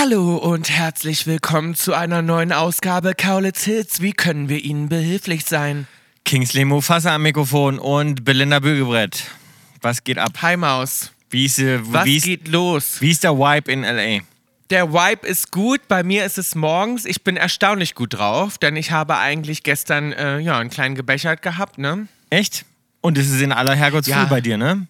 Hallo und herzlich willkommen zu einer neuen Ausgabe Kaulitz Hits. Wie können wir Ihnen behilflich sein? Kingsley Mufasa am Mikrofon und Belinda Bügelbrett. Was geht ab? Hi Maus. Wie ist, äh, Was wie ist, geht los? wie ist der Vibe in L.A.? Der Vibe ist gut. Bei mir ist es morgens. Ich bin erstaunlich gut drauf, denn ich habe eigentlich gestern äh, ja, einen kleinen Gebechert gehabt, ne? Echt? Und es ist in aller Herrgottsfrüh Ja. bei dir, ne?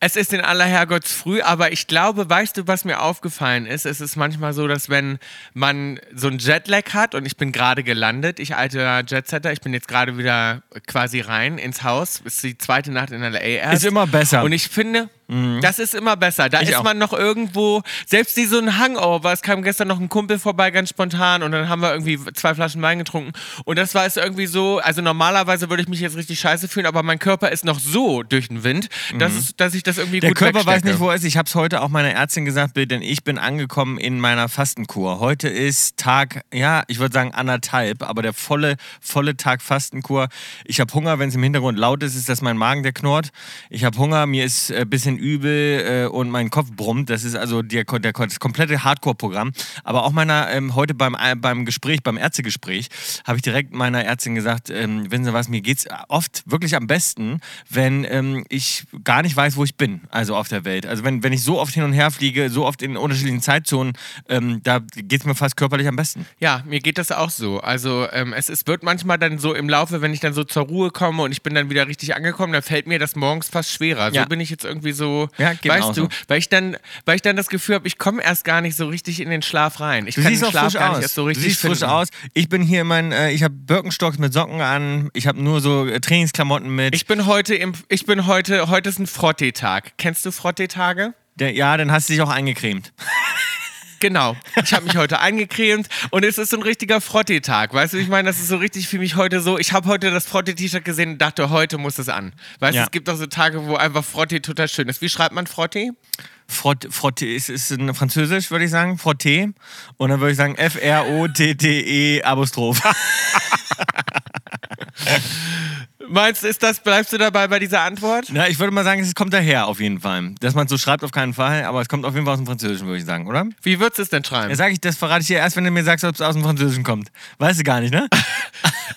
Es ist in aller Herrgottsfrüh, aber ich glaube, weißt du, was mir aufgefallen ist? Es ist manchmal so, dass wenn man so einen Jetlag hat und ich bin gerade gelandet, ich alter Jetsetter, ich bin jetzt gerade wieder quasi rein ins Haus, ist die zweite Nacht in LA erst. Ist immer besser. Und ich finde, das ist immer besser. Da Ich ist auch. man noch irgendwo, selbst wie so ein Hangover, es kam gestern noch ein Kumpel vorbei, ganz spontan und dann haben wir irgendwie zwei Flaschen Wein getrunken und das war es irgendwie so, also normalerweise würde ich mich jetzt richtig scheiße fühlen, aber mein Körper ist noch so durch den Wind, dass, es, dass ich das irgendwie Mhm. Der gut Körper weiß wegstecke. nicht, wo er ist. Ich habe es heute auch meiner Ärztin gesagt, denn ich bin angekommen in meiner Fastenkur. Heute ist Tag, ja, ich würde sagen anderthalb, aber der volle, volle Tag Fastenkur. Ich habe Hunger, wenn es im Hintergrund laut ist, ist das mein Magen, der knurrt. Ich habe Hunger, mir ist ein bisschen übel äh, und mein Kopf brummt. Das ist also der, der, das komplette Hardcore-Programm. Aber auch meiner, ähm, heute beim, äh, beim Gespräch, beim Ärztegespräch, habe ich direkt meiner Ärztin gesagt, ähm, wissen Sie was, mir geht es oft wirklich am besten, wenn ähm, ich gar nicht weiß, wo ich bin, also auf der Welt. Also wenn, wenn ich so oft hin und her fliege, so oft in unterschiedlichen Zeitzonen, ähm, da geht es mir fast körperlich am besten. Ja, mir geht das auch so. Also ähm, es ist, wird manchmal dann so im Laufe, wenn ich dann so zur Ruhe komme und ich bin dann wieder richtig angekommen, dann fällt mir das morgens fast schwerer. Ja. So bin ich jetzt irgendwie so, Ja, geht mir weißt du, so. weil ich dann, weil ich dann das Gefühl habe, ich komme erst gar nicht so richtig in den Schlaf rein. Ich Du kann siehst den Schlaf gar aus. nicht erst so du richtig siehst frisch aus. Ich bin hier in meinen, äh, ich habe Birkenstocks mit Socken an, ich habe nur so äh, Trainingsklamotten mit. Ich bin heute im, ich bin heute, heute ist ein Frottee-Tag. Kennst du Frottee-Tage? der, ja, dann hast du dich auch eingecremt. Genau. Ich habe mich heute eingecremt und es ist so ein richtiger Frottee-Tag. Weißt du, ich meine, das ist so richtig für mich heute so. Ich habe heute das Frottee-T-Shirt gesehen und dachte, heute muss es an. Weißt du, Ja. es gibt auch so Tage, wo einfach Frottee total schön ist. Wie schreibt man Frottee? Frott, Frotte ist, ist ein Französisch, würde ich sagen, Frotte. Und dann würde ich sagen F-R-O-T-T-E Apostroph. Meinst du, ist das, bleibst du dabei bei dieser Antwort? Na, ich würde mal sagen, es kommt daher auf jeden Fall. Dass man es so schreibt, auf keinen Fall, aber es kommt auf jeden Fall aus dem Französischen, würde ich sagen, oder? Wie würdest du es denn schreiben? Ja, sag ich, das verrate ich dir erst, wenn du mir sagst, ob es aus dem Französischen kommt. Weißt du gar nicht, ne?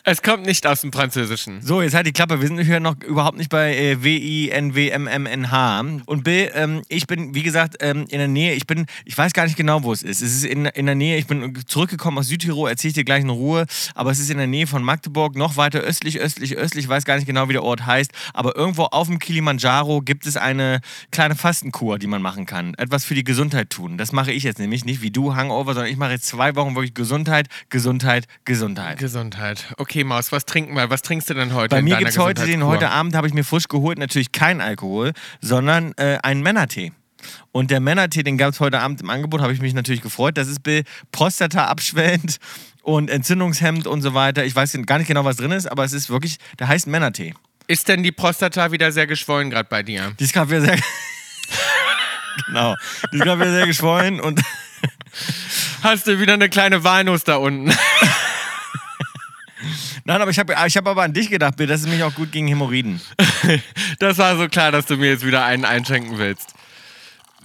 Es kommt nicht aus dem Französischen. So, jetzt halt die Klappe. Wir sind hier noch überhaupt nicht bei äh, W-I-N-W-M-M-N-H. Und B, ähm, ich bin, wie gesagt, ähm, in der Nähe. Ich bin, ich weiß gar nicht genau, wo es ist. Es ist in, in der Nähe. Ich bin zurückgekommen aus Südtirol, erzähle ich dir gleich in Ruhe. Aber es ist in der Nähe von Magdeburg, noch weiter östlich, östlich, östlich. Ich weiß gar nicht genau, wie der Ort heißt. Aber irgendwo auf dem Kilimanjaro gibt es eine kleine Fastenkur, die man machen kann. Etwas für die Gesundheit tun. Das mache ich jetzt nämlich nicht wie du, Hangover, sondern ich mache jetzt zwei Wochen wirklich Gesundheit, Gesundheit, Gesundheit. Gesundheit. Okay, Maus, was trinken wir? Was trinkst du denn heute? Bei mir gibt es heute, den heute Abend habe ich mir frisch geholt, natürlich kein Alkohol, sondern äh, einen Männertee. Und der Männertee, den gab es heute Abend im Angebot, habe ich mich natürlich gefreut. Das ist Bill Prostata abschwellend und entzündungshemmend und so weiter. Ich weiß gar nicht genau, was drin ist, aber es ist wirklich, der heißt Männertee. Ist denn die Prostata wieder sehr geschwollen gerade bei dir? Die ist gerade wieder sehr. genau. Die ist gerade wieder sehr geschwollen und. Hast du wieder eine kleine Walnuss da unten? Nein, aber ich habe ich hab aber an dich gedacht, Bill. Das ist mich auch gut gegen Hämorrhoiden. Das war so klar, dass du mir jetzt wieder einen einschenken willst.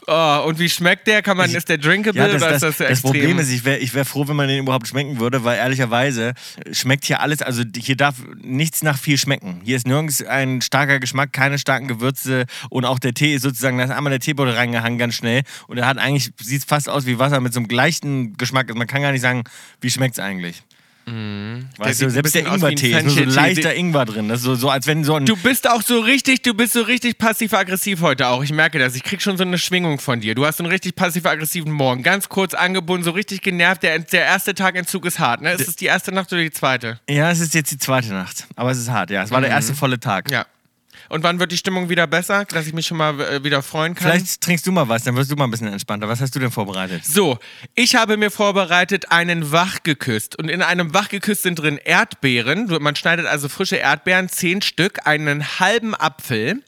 Oh, und wie schmeckt der? Kann man, ist der drinkable Ja, das, oder das, ist das, das? Problem ist, ich wäre ich wär froh, wenn man den überhaupt schmecken würde, weil ehrlicherweise schmeckt hier alles, also hier darf nichts nach viel schmecken. Hier ist nirgends ein starker Geschmack, keine starken Gewürze und auch der Tee ist sozusagen, da ist einmal der Teebeutel reingehangen ganz schnell und er hat eigentlich, sieht fast aus wie Wasser mit so einem gleichen Geschmack. Also man kann gar nicht sagen, wie schmeckt es eigentlich. Weißt sieht du, selbst der ein Ingwertee ist nur so leichter Ingwer drin. Das ist so, so als wenn so ein... Du bist auch so richtig, du bist so richtig passiv-aggressiv heute auch. Ich merke das. Ich krieg schon so eine Schwingung von dir. Du hast so einen richtig passiv-aggressiven Morgen. Ganz kurz angebunden, so richtig genervt. Der, der erste Tag Entzug ist hart, ne? Ist es die erste Nacht oder die zweite? ja, es ist jetzt die zweite Nacht, aber es ist hart, ja. Es war der erste volle Tag. Ja. Und wann wird die Stimmung wieder besser, dass ich mich schon mal äh, wieder freuen kann? Vielleicht trinkst du mal was, dann wirst du mal ein bisschen entspannter. Was hast du denn vorbereitet? So, ich habe mir vorbereitet einen Wachgeküsst. Und in einem Wachgeküsst sind drin Erdbeeren. Man schneidet also frische Erdbeeren, zehn Stück, einen halben Apfel,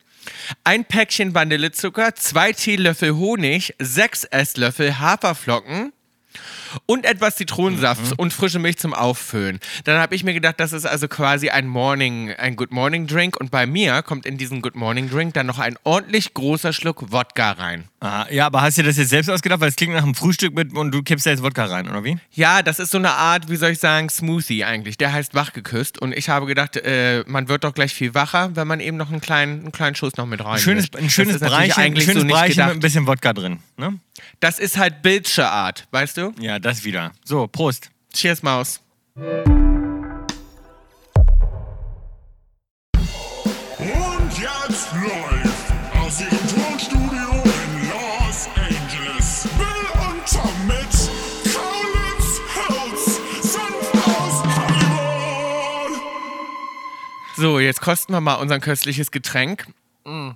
ein Päckchen Vanillezucker, zwei Teelöffel Honig, sechs Esslöffel Haferflocken, und etwas Zitronensaft Mhm. und frische Milch zum Auffüllen. Dann habe ich mir gedacht, das ist also quasi ein Morning, ein Good Morning Drink und bei mir kommt in diesen Good Morning Drink dann noch ein ordentlich großer Schluck Wodka rein. Aha, ja, aber hast du dir das jetzt selbst ausgedacht? Weil es klingt nach einem Frühstück mit und du kippst da jetzt Wodka rein, oder wie? Ja, das ist so eine Art, wie soll ich sagen, Smoothie eigentlich. Der heißt wachgeküsst und ich habe gedacht, äh, man wird doch gleich viel wacher, wenn man eben noch einen kleinen, einen kleinen Schuss noch mit rein. Ein schönes, ein schönes Breichen, ein schönes Breichen mit ein bisschen Wodka drin. Ne? Das ist halt Bildsche Art, weißt du? Ja, das wieder. So, Prost. Cheers, Maus. So, jetzt kosten wir mal unser köstliches Getränk. Mm.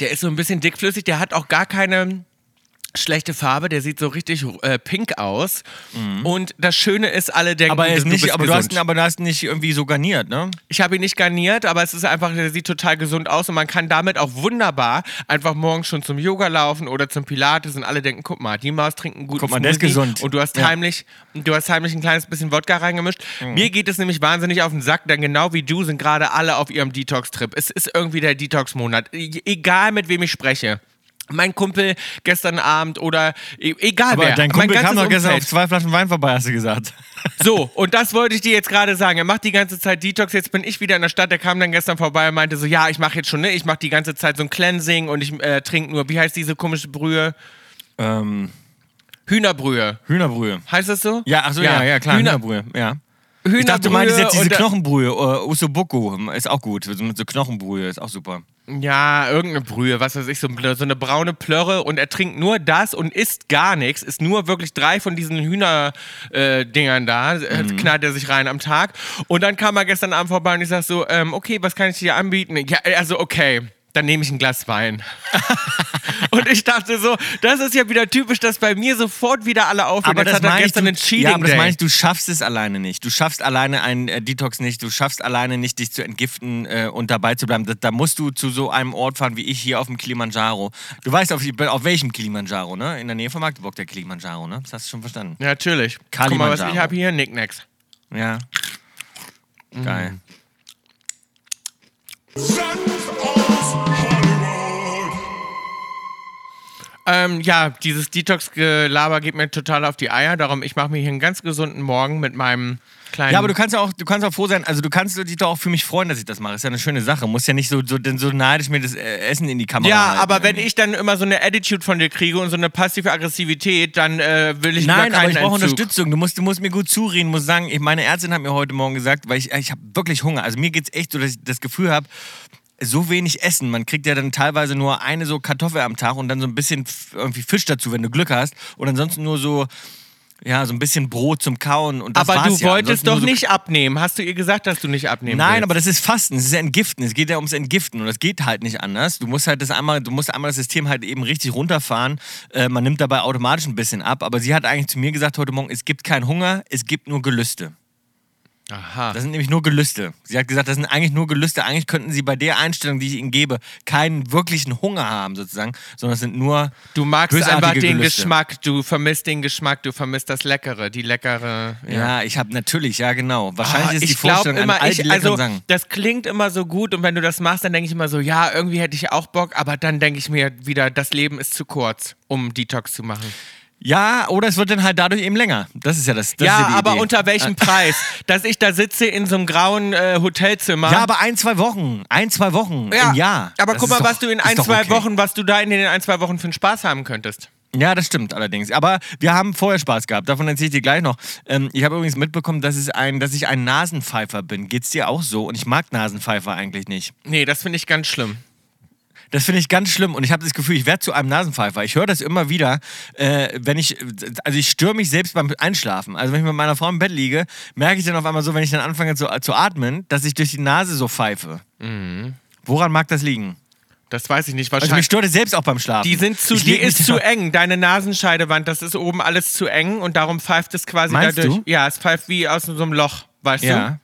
Der ist so ein bisschen dickflüssig, der hat auch gar keine schlechte Farbe, der sieht so richtig äh, pink aus. Und das Schöne ist, alle denken, Aber, er ist du nicht, bist aber, du hast gesund. ihn, aber du hast ihn nicht irgendwie so garniert, ne? Ich habe ihn nicht garniert, aber es ist einfach, der sieht total gesund aus und man kann damit auch wunderbar einfach morgens schon zum Yoga laufen oder zum Pilates und alle denken, guck mal, die Maus trinkt einen guten Guck mal, der ist gesund. Und du hast Ja. heimlich, du hast heimlich ein kleines bisschen Wodka reingemischt. Mhm. Mir geht es nämlich wahnsinnig auf den Sack, denn genau wie du sind gerade alle auf ihrem Detox-Trip. Es ist irgendwie der Detox-Monat. E- Egal mit wem ich spreche. Mein Kumpel gestern Abend oder e- egal Aber wer. dein mein Kumpel kam doch gestern auf zwei Flaschen Wein vorbei, hast du gesagt. So, und das wollte ich dir jetzt gerade sagen. Er macht die ganze Zeit Detox, jetzt bin ich wieder in der Stadt. Der kam dann gestern vorbei und meinte so, ja, ich mache jetzt schon, ne? Ich mache die ganze Zeit so ein Cleansing und ich äh, trinke nur, wie heißt diese komische Brühe? ähm, Hühnerbrühe. Hühnerbrühe. Heißt das so? Ja, ach so, ja, ja, klar, Hühner, Hühnerbrühe, ja. Hühnerbrühe. Ich dachte, du meintest jetzt diese Knochenbrühe, Usobuku, ist auch gut, so mit so Knochenbrühe, ist auch super. Ja, irgendeine Brühe, was weiß ich, so, so eine braune Plörre und er trinkt nur das und isst gar nichts, isst nur wirklich drei von diesen Hühner-Dingern da, äh, Mhm. knallt er sich rein am Tag. Und dann kam er gestern Abend vorbei und ich sag so, ähm, okay, was kann ich dir anbieten? Ja, also okay. Dann nehme ich ein Glas Wein. und ich dachte so, das ist ja wieder typisch, dass bei mir sofort wieder alle aufhören. Aber Jetzt das hat er meine ich, gestern du, Cheating ja, aber das meine ich, du schaffst es alleine nicht. Du schaffst alleine einen äh, Detox nicht. Du schaffst alleine nicht, dich zu entgiften äh, und dabei zu bleiben. Da, da musst du zu so einem Ort fahren wie ich hier auf dem Kilimanjaro. Du weißt auf, auf welchem Kilimanjaro, ne? In der Nähe von Magdeburg der Kilimanjaro, ne? Das hast du schon verstanden. ja, natürlich. Guck mal, was ich habe hier, Nicknacks. Ja. Mhm. Geil. Hollywood. Ähm, ja, dieses Detox-Gelaber geht mir total auf die Eier. Darum, ich mache mir hier einen ganz gesunden Morgen mit meinem kleinen. Ja, aber du kannst ja auch, du kannst auch froh sein, also du kannst dich doch auch für mich freuen, dass ich das mache. Ist ja eine schöne Sache. Muss ja nicht so, so, denn so neidisch mir das äh, Essen in die Kamera Ja, halten. aber wenn ich dann immer so eine Attitude von dir kriege und so eine passive Aggressivität, dann äh, will ich Nein, aber keinen ich brauche. Unterstützung. Du musst, du musst mir gut zureden, muss sagen, ich, meine Ärztin hat mir heute Morgen gesagt, weil ich, ich habe wirklich Hunger. Also mir geht es echt so, dass ich das Gefühl habe, so wenig essen. Man kriegt ja dann teilweise nur eine so Kartoffel am Tag und dann so ein bisschen irgendwie Fisch dazu, wenn du Glück hast. Und ansonsten nur so, ja, so ein bisschen Brot zum Kauen. Und das Aber du war's ja. wolltest doch so nicht abnehmen. Hast du ihr gesagt, dass du nicht abnehmen Nein, willst? aber das ist Fasten, es ist ja Entgiften. Es geht ja ums Entgiften und das geht halt nicht anders. Du musst halt das einmal, du musst einmal das System halt eben richtig runterfahren. Äh, man nimmt dabei automatisch ein bisschen ab. Aber sie hat eigentlich zu mir gesagt heute Morgen, es gibt keinen Hunger, es gibt nur Gelüste. Aha. Das sind nämlich nur Gelüste. Sie hat gesagt, das sind eigentlich nur Gelüste. Eigentlich könnten sie bei der Einstellung, die ich ihnen gebe, keinen wirklichen Hunger haben sozusagen, sondern es sind nur Du magst einfach den Gelüste. Geschmack, du vermisst den Geschmack, du vermisst das Leckere, die leckere. Ja, ich habe natürlich, ja genau. Wahrscheinlich Ah, ist die ich Vorstellung immer, all ich, also Sachen. das klingt immer so gut und wenn du das machst, dann denke ich immer so, ja, irgendwie hätte ich auch Bock, aber dann denke ich mir wieder, das Leben ist zu kurz, um Detox zu machen. Ja, oder es wird dann halt dadurch eben länger. Das ist ja das. das ist ja, die aber Idee. unter welchem Preis? Dass ich da sitze in so einem grauen äh, Hotelzimmer. Ja, aber ein, zwei Wochen. Ein, zwei Wochen Ja, im Jahr. Aber Das guck mal, doch- was du in ein, zwei okay. Wochen, was du da in den ein, zwei Wochen für einen Spaß haben könntest. Ja, das stimmt allerdings. Aber wir haben vorher Spaß gehabt. Davon erzähle ich dir gleich noch. Ähm, ich habe übrigens mitbekommen, dass, es ein, dass ich ein Nasenpfeifer bin. Geht's dir auch so? Und ich mag Nasenpfeifer eigentlich nicht. Nee, das finde ich ganz schlimm. Das finde ich ganz schlimm und ich habe das Gefühl, ich werde zu einem Nasenpfeifer. Ich höre das immer wieder, äh, wenn ich, also ich störe mich selbst beim Einschlafen. Also wenn ich mit meiner Frau im Bett liege, merke ich dann auf einmal so, wenn ich dann anfange zu, zu atmen, dass ich durch die Nase so pfeife. Woran mag das liegen? Das weiß ich nicht. Also mich Wahrscheinlich. stört es selbst auch beim Schlafen. die sind zu, die ist zu eng. Deine Nasenscheidewand, das ist oben alles zu eng und darum pfeift es quasi Meinst dadurch. du? Ja, es pfeift wie aus so einem Loch, weißt Ja.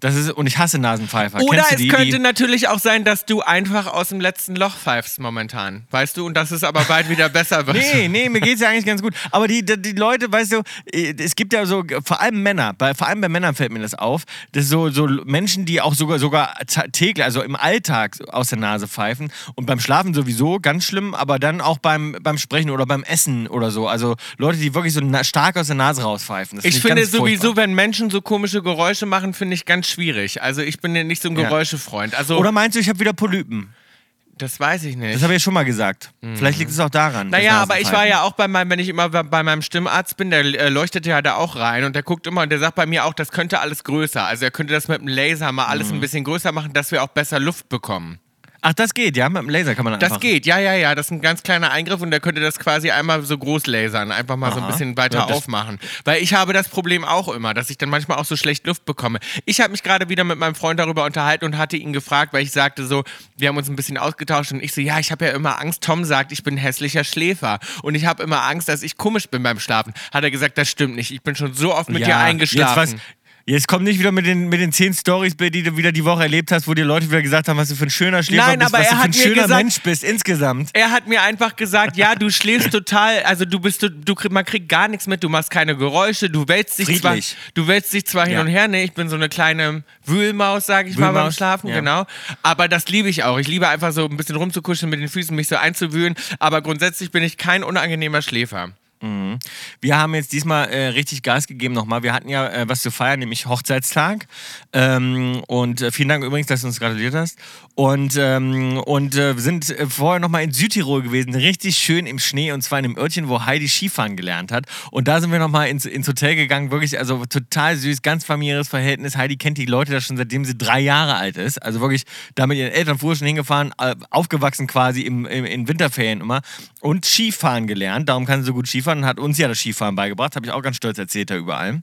Das ist, und ich hasse Nasenpfeifer. Oder es die, könnte die, natürlich auch sein, dass du einfach aus dem letzten Loch pfeifst momentan. Weißt du? Und dass es aber bald wieder besser wird. Nee, nee, mir geht's ja eigentlich ganz gut. Aber die, die, die Leute, weißt du, äh, es gibt ja so, vor allem Männer, bei, vor allem bei Männern fällt mir das auf, dass so, so Menschen, die auch sogar, sogar täglich, also im Alltag aus der Nase pfeifen und beim Schlafen sowieso, ganz schlimm, aber dann auch beim, beim Sprechen oder beim Essen oder so. Also Leute, die wirklich so stark aus der Nase rauspfeifen. Das Ich find finde sowieso, furchtbar. wenn Menschen so komische Geräusche machen, finde ich ganz schwierig. Also ich bin ja nicht so ein Ja. Geräuschefreund. Also Oder meinst du, ich habe wieder Polypen? das weiß ich nicht. Das habe ich ja schon mal gesagt. Vielleicht liegt es auch daran. das. Naja, aber ich war Nasenpfeifen. ja auch bei meinem, wenn ich immer bei bei meinem Stimmarzt bin, der äh, leuchtet ja da auch rein und der guckt immer und der sagt bei mir auch, das könnte alles größer. Also er könnte das mit dem Laser mal alles ein bisschen größer machen, dass wir auch besser Luft bekommen. Ach, das geht, ja? Mit dem Laser kann man Das einfach... geht, ja, ja, ja. Das ist ein ganz kleiner Eingriff und der könnte das quasi einmal so groß lasern, einfach mal so ein Aha. bisschen weiter Ja, das- aufmachen. Weil ich habe das Problem auch immer, dass ich dann manchmal auch so schlecht Luft bekomme. Ich habe mich gerade wieder mit meinem Freund darüber unterhalten und hatte ihn gefragt, weil ich sagte so, wir haben uns ein bisschen ausgetauscht und ich so, ja, ich habe ja immer Angst. Tom sagt, ich bin hässlicher Schläfer und ich habe immer Angst, dass ich komisch bin beim Schlafen. Hat er gesagt, das stimmt nicht. Ich bin schon so oft mit dir eingeschlafen. Jetzt, was, jetzt komm nicht wieder mit den, mit den zehn Stories, die du wieder die Woche erlebt hast, wo dir Leute wieder gesagt haben, was du für ein schöner Schläfer Nein, bist, aber was er du für ein schöner gesagt- Mensch bist insgesamt. Er hat mir einfach gesagt, ja, du schläfst total, also du bist, du, du man kriegt gar nichts mit, du machst keine Geräusche, du wälzt dich zwar, Friedlich. du wälzt dich zwar hin Ja. und her, ne, ich bin so eine kleine Wühlmaus, sag ich mal beim Wühlmaus, Schlafen, ja. genau. Aber das liebe ich auch. Ich liebe einfach so ein bisschen rumzukuscheln mit den Füßen, mich so einzuwühlen. Aber grundsätzlich bin ich kein unangenehmer Schläfer. Wir haben jetzt diesmal äh, richtig Gas gegeben nochmal. Wir hatten ja äh, was zu feiern, nämlich Hochzeitstag. Ähm, und äh, vielen Dank übrigens, dass du uns gratuliert hast. Und, ähm, und äh, sind äh, vorher nochmal in Südtirol gewesen, richtig schön im Schnee und zwar in einem Örtchen, wo Heidi Skifahren gelernt hat. Und da sind wir nochmal ins, ins Hotel gegangen, wirklich, also total süß, ganz familiäres Verhältnis. Heidi kennt die Leute da schon seitdem sie drei Jahre alt ist. Also wirklich da mit ihren Eltern früher schon hingefahren, äh, aufgewachsen quasi im, im, in Winterferien immer und Skifahren gelernt. Darum kann sie so gut Skifahren und hat uns ja das Skifahren beigebracht. Habe ich auch ganz stolz erzählt da überall.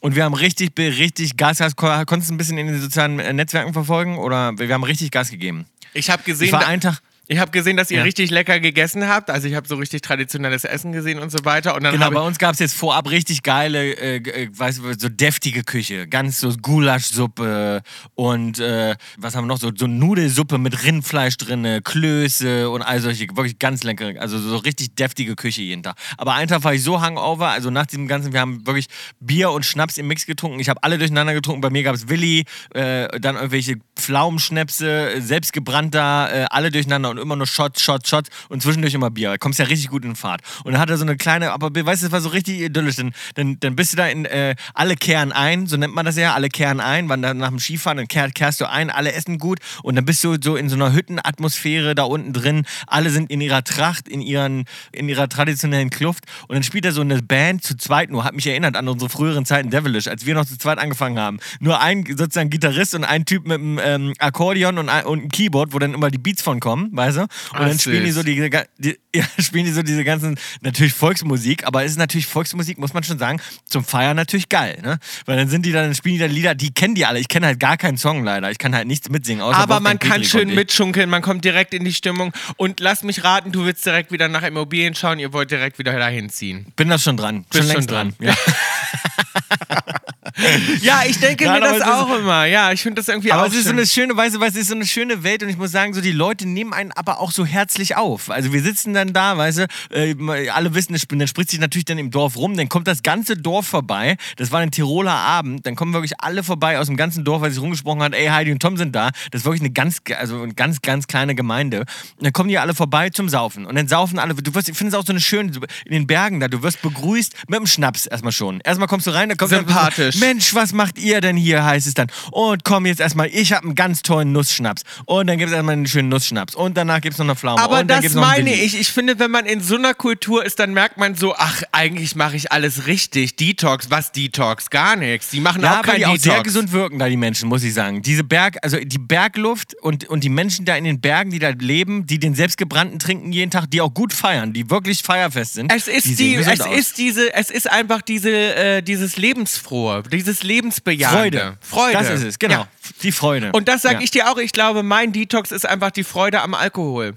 Und wir haben richtig, richtig Gas, Gas konntest du ein bisschen in den sozialen äh, Netzwerken verfolgen oder wir haben richtig Gas gegeben. Ich habe gesehen, Ich war einen Tag, ich habe gesehen, dass ihr Ja. richtig lecker gegessen habt. Also ich habe so richtig traditionelles Essen gesehen und so weiter. Und dann Genau, bei uns gab es jetzt vorab richtig geile, äh, äh, weißt du, so deftige Küche. Ganz so Gulaschsuppe und äh, was haben wir noch? So, so Nudelsuppe mit Rindfleisch drin, Klöße und all solche, wirklich ganz leckere, also so richtig deftige Küche jeden Tag. Aber einen Tag war ich so hangover, also nach diesem ganzen, wir haben wirklich Bier und Schnaps im Mix getrunken. Ich habe alle durcheinander getrunken. Bei mir gab es Willi, äh, dann irgendwelche Pflaumenschnäpse, äh, selbstgebrannt äh, alle durcheinander und immer nur Shot, Shot, Shot und zwischendurch immer Bier. Da kommst ja richtig gut in Fahrt. Und dann hat er so eine kleine, aber weißt du, das war so richtig idyllisch. Dann, dann, dann bist du da in, äh, alle kehren ein, so nennt man das ja, alle kehren ein, wann dann nach dem Skifahren, dann kehr, kehrst du ein, alle essen gut und dann bist du so in so einer Hüttenatmosphäre da unten drin. Alle sind in ihrer Tracht, in, ihren, in ihrer traditionellen Kluft und dann spielt er so eine Band zu zweit nur, hat mich erinnert an unsere früheren Zeiten Devilish, als wir noch zu zweit angefangen haben. Nur ein sozusagen Gitarrist und ein Typ mit einem ähm, Akkordeon und, und einem Keyboard, wo dann immer die Beats von kommen, weißt du? Und Ach, dann spielen die so die, die ja, spielen die so diese ganzen, natürlich Volksmusik, aber es ist natürlich Volksmusik, muss man schon sagen, zum Feiern natürlich geil, ne? Weil dann sind die dann, dann spielen die dann Lieder, die kennen die alle. Ich kenne halt gar keinen Song leider. Ich kann halt nichts mitsingen. Außer aber man kann schön mitschunkeln, man kommt direkt in die Stimmung. Und lass mich raten, du willst direkt wieder nach Immobilien schauen, ihr wollt direkt wieder dahin ziehen. Bin das schon dran. Bist schon längst schon dran. dran. Ja. Ja, ich denke Nein, mir aber das es ist- auch immer. Ja, ich finde das irgendwie Aber auch es ist so eine schöne, du, was, es ist so eine schöne Welt und ich muss sagen, so die Leute nehmen einen aber auch so herzlich auf. Also wir sitzen dann da, weißt du, äh, alle wissen, dann spricht sich natürlich dann im Dorf rum, dann kommt das ganze Dorf vorbei. Das war ein Tiroler Abend, dann kommen wirklich alle vorbei aus dem ganzen Dorf, weil sich rumgesprochen hat, ey, Heidi und Tom sind da. Das ist wirklich eine ganz, also eine ganz, ganz kleine Gemeinde. Und dann kommen die alle vorbei zum Saufen und dann saufen alle. Du wirst, ich finde es auch so eine schöne, in den Bergen da, du wirst begrüßt mit dem Schnaps erstmal schon. Erstmal kommst du rein, dann kommt Sympathisch. So, Mensch, was macht ihr denn hier, heißt es dann. Und komm jetzt erstmal, ich habe einen ganz tollen Nussschnaps. Und dann gibt es erstmal einen schönen Nussschnaps. Und danach gibt es noch eine Pflaume. Aber und das meine ich. Ich finde, wenn man in so einer Kultur ist, dann merkt man so, ach, eigentlich mache ich alles richtig. Detox, was Detox? Gar nichts. Die machen Ja, auch kein die auch Detox. sehr gesund wirken da, die Menschen, muss ich sagen. Diese Berg, also die Bergluft und, und die Menschen da in den Bergen, die da leben, die den selbstgebrannten trinken jeden Tag, die auch gut feiern, die wirklich feierfest sind. Es ist, die die, es aus. ist diese, es ist einfach diese, äh, dieses Lebensfrohe, dieses Lebensbejahende. Freude. Freude. Das ist es, genau. Ja. Die Freude. Und das sage Ja. ich dir auch. Ich glaube, mein Detox ist einfach die Freude am Alkohol.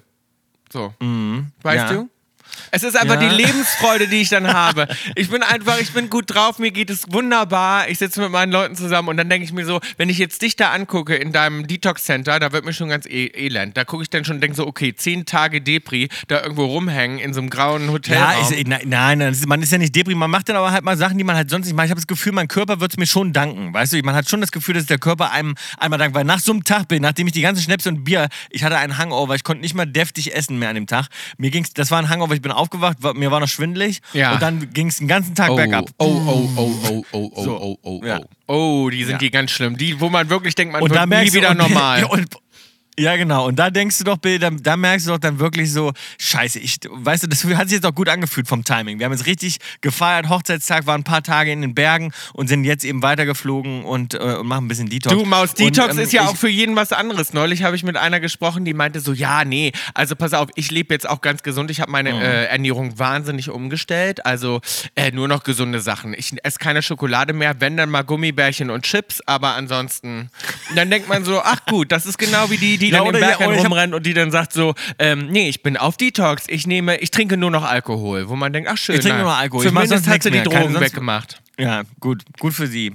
So. Weißt Mhm. Ja. du? Es ist einfach Ja. die Lebensfreude, die ich dann habe. Ich bin einfach, ich bin gut drauf, mir geht es wunderbar. Ich sitze mit meinen Leuten zusammen und dann denke ich mir so, wenn ich jetzt dich da angucke in deinem Detox Center, da wird mir schon ganz e elend. Da gucke ich dann schon und denke so, okay, zehn Tage Depri, da irgendwo rumhängen in so einem grauen Hotel. Ja, ist, nein, nein, man ist ja nicht deprim. Man macht dann aber halt mal Sachen, die man halt sonst nicht macht. Ich habe das Gefühl, mein Körper wird es mir schon danken. Weißt du, man hat schon das Gefühl, dass der Körper einem einmal dankt. Weil nach so einem Tag bin, nachdem ich die ganze Schnäpse und Bier, ich hatte einen Hangover, ich konnte nicht mal deftig essen mehr an dem Tag. Mir ging's, das war ein Hangover, ich bin aufgewacht, war, mir war noch schwindelig Ja. und dann ging es den ganzen Tag oh, bergab. oh, oh, oh, oh, oh, oh, So. oh, oh, oh. Ja. Oh, die sind Ja. die ganz schlimm. Die, wo man wirklich denkt, man Und wird nie wieder normal. Und, ja, genau. Und da denkst du doch, Bill, da, da merkst du doch dann wirklich so, scheiße, ich, weißt du, das hat sich jetzt auch gut angefühlt vom Timing. Wir haben jetzt richtig gefeiert, Hochzeitstag, waren ein paar Tage in den Bergen und sind jetzt eben weitergeflogen und, äh, und machen ein bisschen Detox. Du, Maus, Und, Detox ähm, ist ja auch für jeden was anderes. Neulich habe ich mit einer gesprochen, die meinte so, ja, nee, also pass auf, ich lebe jetzt auch ganz gesund. Ich habe meine Mhm. äh, Ernährung wahnsinnig umgestellt. Also äh, nur noch gesunde Sachen. Ich esse keine Schokolade mehr, wenn dann mal Gummibärchen und Chips, aber ansonsten. Dann denkt man so, ach gut, das ist genau wie die, die Ja, dann im Berg ja, ich rumrennt und die dann sagt so, ähm, nee, ich bin auf Detox, ich nehme, ich trinke nur noch Alkohol. Wo man denkt, ach schön. Ich trinke nur noch Alkohol. Ich Zumindest sonst hat sie die Drogen weggemacht. Ja, gut, gut für sie.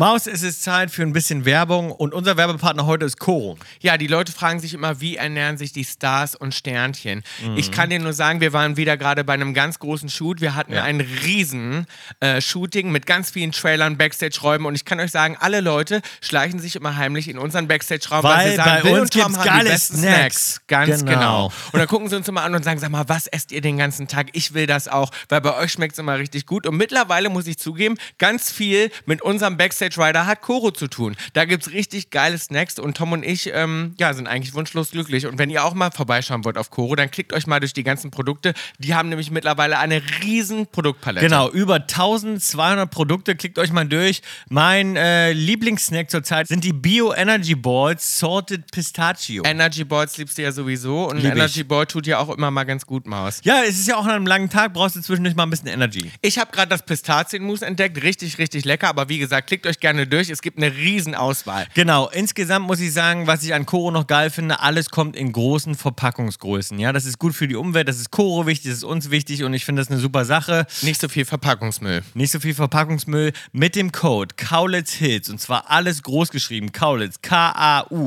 Maus, es ist Zeit für ein bisschen Werbung und unser Werbepartner heute ist Koro. Ja, die Leute fragen sich immer, wie ernähren sich die Stars und Sternchen. Ich kann dir nur sagen, wir waren wieder gerade bei einem ganz großen Shoot. Wir hatten Ja. ein riesen äh, Shooting mit ganz vielen Trailern, Backstage-Räumen und ich kann euch sagen, alle Leute schleichen sich immer heimlich in unseren Backstage-Raum, weil, Weil sie sagen, bei Bill uns und Tom haben die besten Snacks. Snacks. Ganz Genau. genau. Und dann gucken sie uns immer an und sagen, sag mal, was esst ihr den ganzen Tag? Ich will das auch, weil bei euch schmeckt es immer richtig gut. Und mittlerweile muss ich zugeben, ganz viel mit unserem Backstage-Rider hat Koro zu tun. Da gibt es richtig geile Snacks und Tom und ich ähm, ja, sind eigentlich wunschlos glücklich. Und wenn ihr auch mal vorbeischauen wollt auf Koro, dann klickt euch mal durch die ganzen Produkte. Die haben nämlich mittlerweile eine riesen Produktpalette. Genau, über 1200 Produkte, klickt euch mal durch. Mein äh, Lieblingssnack zurzeit sind die Bio Energy Balls Salted Pistachio. Energy Balls liebst du ja sowieso und ich. Energy Ball tut ja auch immer mal ganz gut, Maus. ja, es ist ja auch an einem langen Tag, brauchst du zwischendurch mal ein bisschen Energy. Ich habe gerade das Pistazienmus entdeckt, richtig, richtig lecker. Aber wie gesagt, klickt euch gerne durch. Es gibt eine riesen Auswahl. Genau, insgesamt muss ich sagen, was ich an Koro noch geil finde, alles kommt in großen Verpackungsgrößen. Ja, das ist gut für die Umwelt, das ist Koro wichtig, das ist uns wichtig und ich finde das eine super Sache. Nicht so viel Verpackungsmüll. Nicht so viel Verpackungsmüll mit dem Code Kaulitz Hills und zwar alles groß geschrieben. Kaulitz K-A-U-L-I-T-Z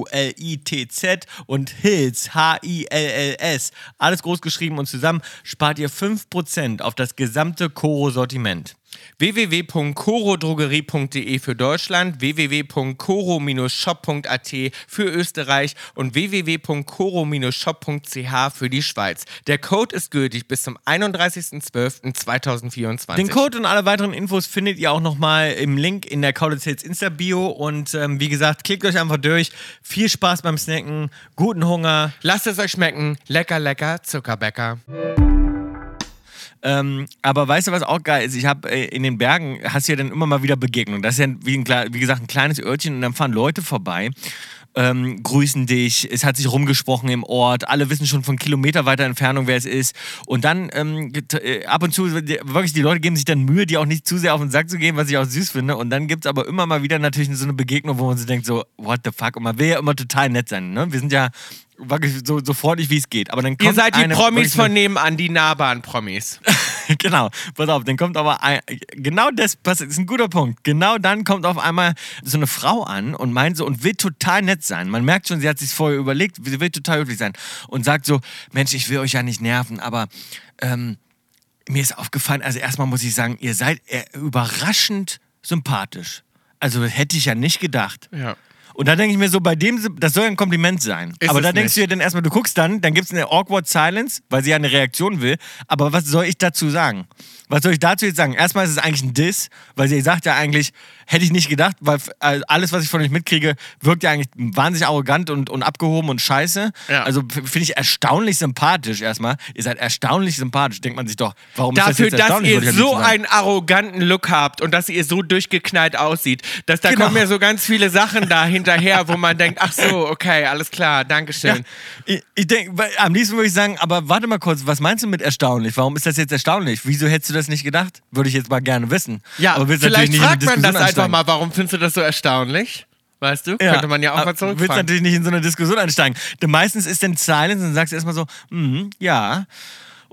und Hills H-I-L-L-S. Alles groß geschrieben und zusammen spart ihr 5% auf das gesamte Koro-Sortiment. www.corodrogerie.de für Deutschland, www.coro-shop.at für Österreich und www.coro-shop.ch für die Schweiz. Der Code ist gültig bis zum 31.12.2024. Den Code und alle weiteren Infos findet ihr auch nochmal im Link in der Kaulitz Hills Insta-Bio und ähm, wie gesagt, klickt euch einfach durch. Viel Spaß beim Snacken, guten Hunger. Lasst es euch schmecken. Lecker, lecker, Zuckerbäcker. Ähm, aber weißt du, was auch geil ist? Ich habe äh, in den Bergen, hast du ja dann immer mal wieder Begegnungen. Das ist ja, wie, ein, wie gesagt, ein kleines Örtchen und dann fahren Leute vorbei, ähm, grüßen dich, es hat sich rumgesprochen im Ort, alle wissen schon von kilometerweiter Entfernung, wer es ist. Und dann ähm, äh, ab und zu, wirklich, die Leute geben sich dann Mühe, die auch nicht zu sehr auf den Sack zu gehen, was ich auch süß finde. Und dann gibt es aber immer mal wieder natürlich so eine Begegnung, wo man sich denkt, so, what the fuck? Und man will ja immer total nett sein. Ne? Wir sind ja so, so freundlich, wie es geht. Aber dann kommt Ihr seid die eine, Promis von nebenan, die nahbaren Promis. genau, pass auf, dann kommt aber ein, genau das, das ist ein guter Punkt. Genau dann kommt auf einmal so eine Frau an und meint so und will total nett sein. Man merkt schon, sie hat sich vorher überlegt, sie will total höflich sein und sagt so, Mensch, ich will euch ja nicht nerven, aber ähm, mir ist aufgefallen, also erstmal muss ich sagen, ihr seid äh, überraschend sympathisch. Also hätte ich ja nicht gedacht. Ja. Und da denke ich mir so, bei dem, das soll ja ein Kompliment sein. Ist aber da denkst nicht. du dir dann erstmal, du guckst dann, dann gibt es eine awkward silence, weil sie ja eine Reaktion will. Aber was soll ich dazu sagen? Was soll ich dazu jetzt sagen? Erstmal ist es eigentlich ein Diss, weil sie sagt ja eigentlich, hätte ich nicht gedacht, weil alles, was ich von euch mitkriege, wirkt ja eigentlich wahnsinnig arrogant und, und abgehoben und scheiße. Ja. Also finde ich erstaunlich sympathisch erstmal. Ihr seid erstaunlich sympathisch. Denkt man sich doch, warum Dafür, ist das jetzt dass erstaunlich? ihr so einen arroganten Look habt und dass ihr so durchgeknallt aussieht, dass da Genau. kommen ja so ganz viele Sachen da hinterher, wo man denkt, ach so, okay, alles klar, Dankeschön. Ja, ich, ich denke, am liebsten würde ich sagen, aber warte mal kurz, was meinst du mit erstaunlich? Warum ist das jetzt erstaunlich? Wieso hättest du das nicht gedacht? Würde ich jetzt mal gerne wissen. Ja, aber willst vielleicht fragt man das einfach mal, warum findest du das so erstaunlich? Weißt du? Könnte man ja auch aber mal Willst zurückfahren. natürlich nicht in so eine Diskussion einsteigen. Denn meistens ist dann Silence und dann sagst du erstmal so, mhm, ja.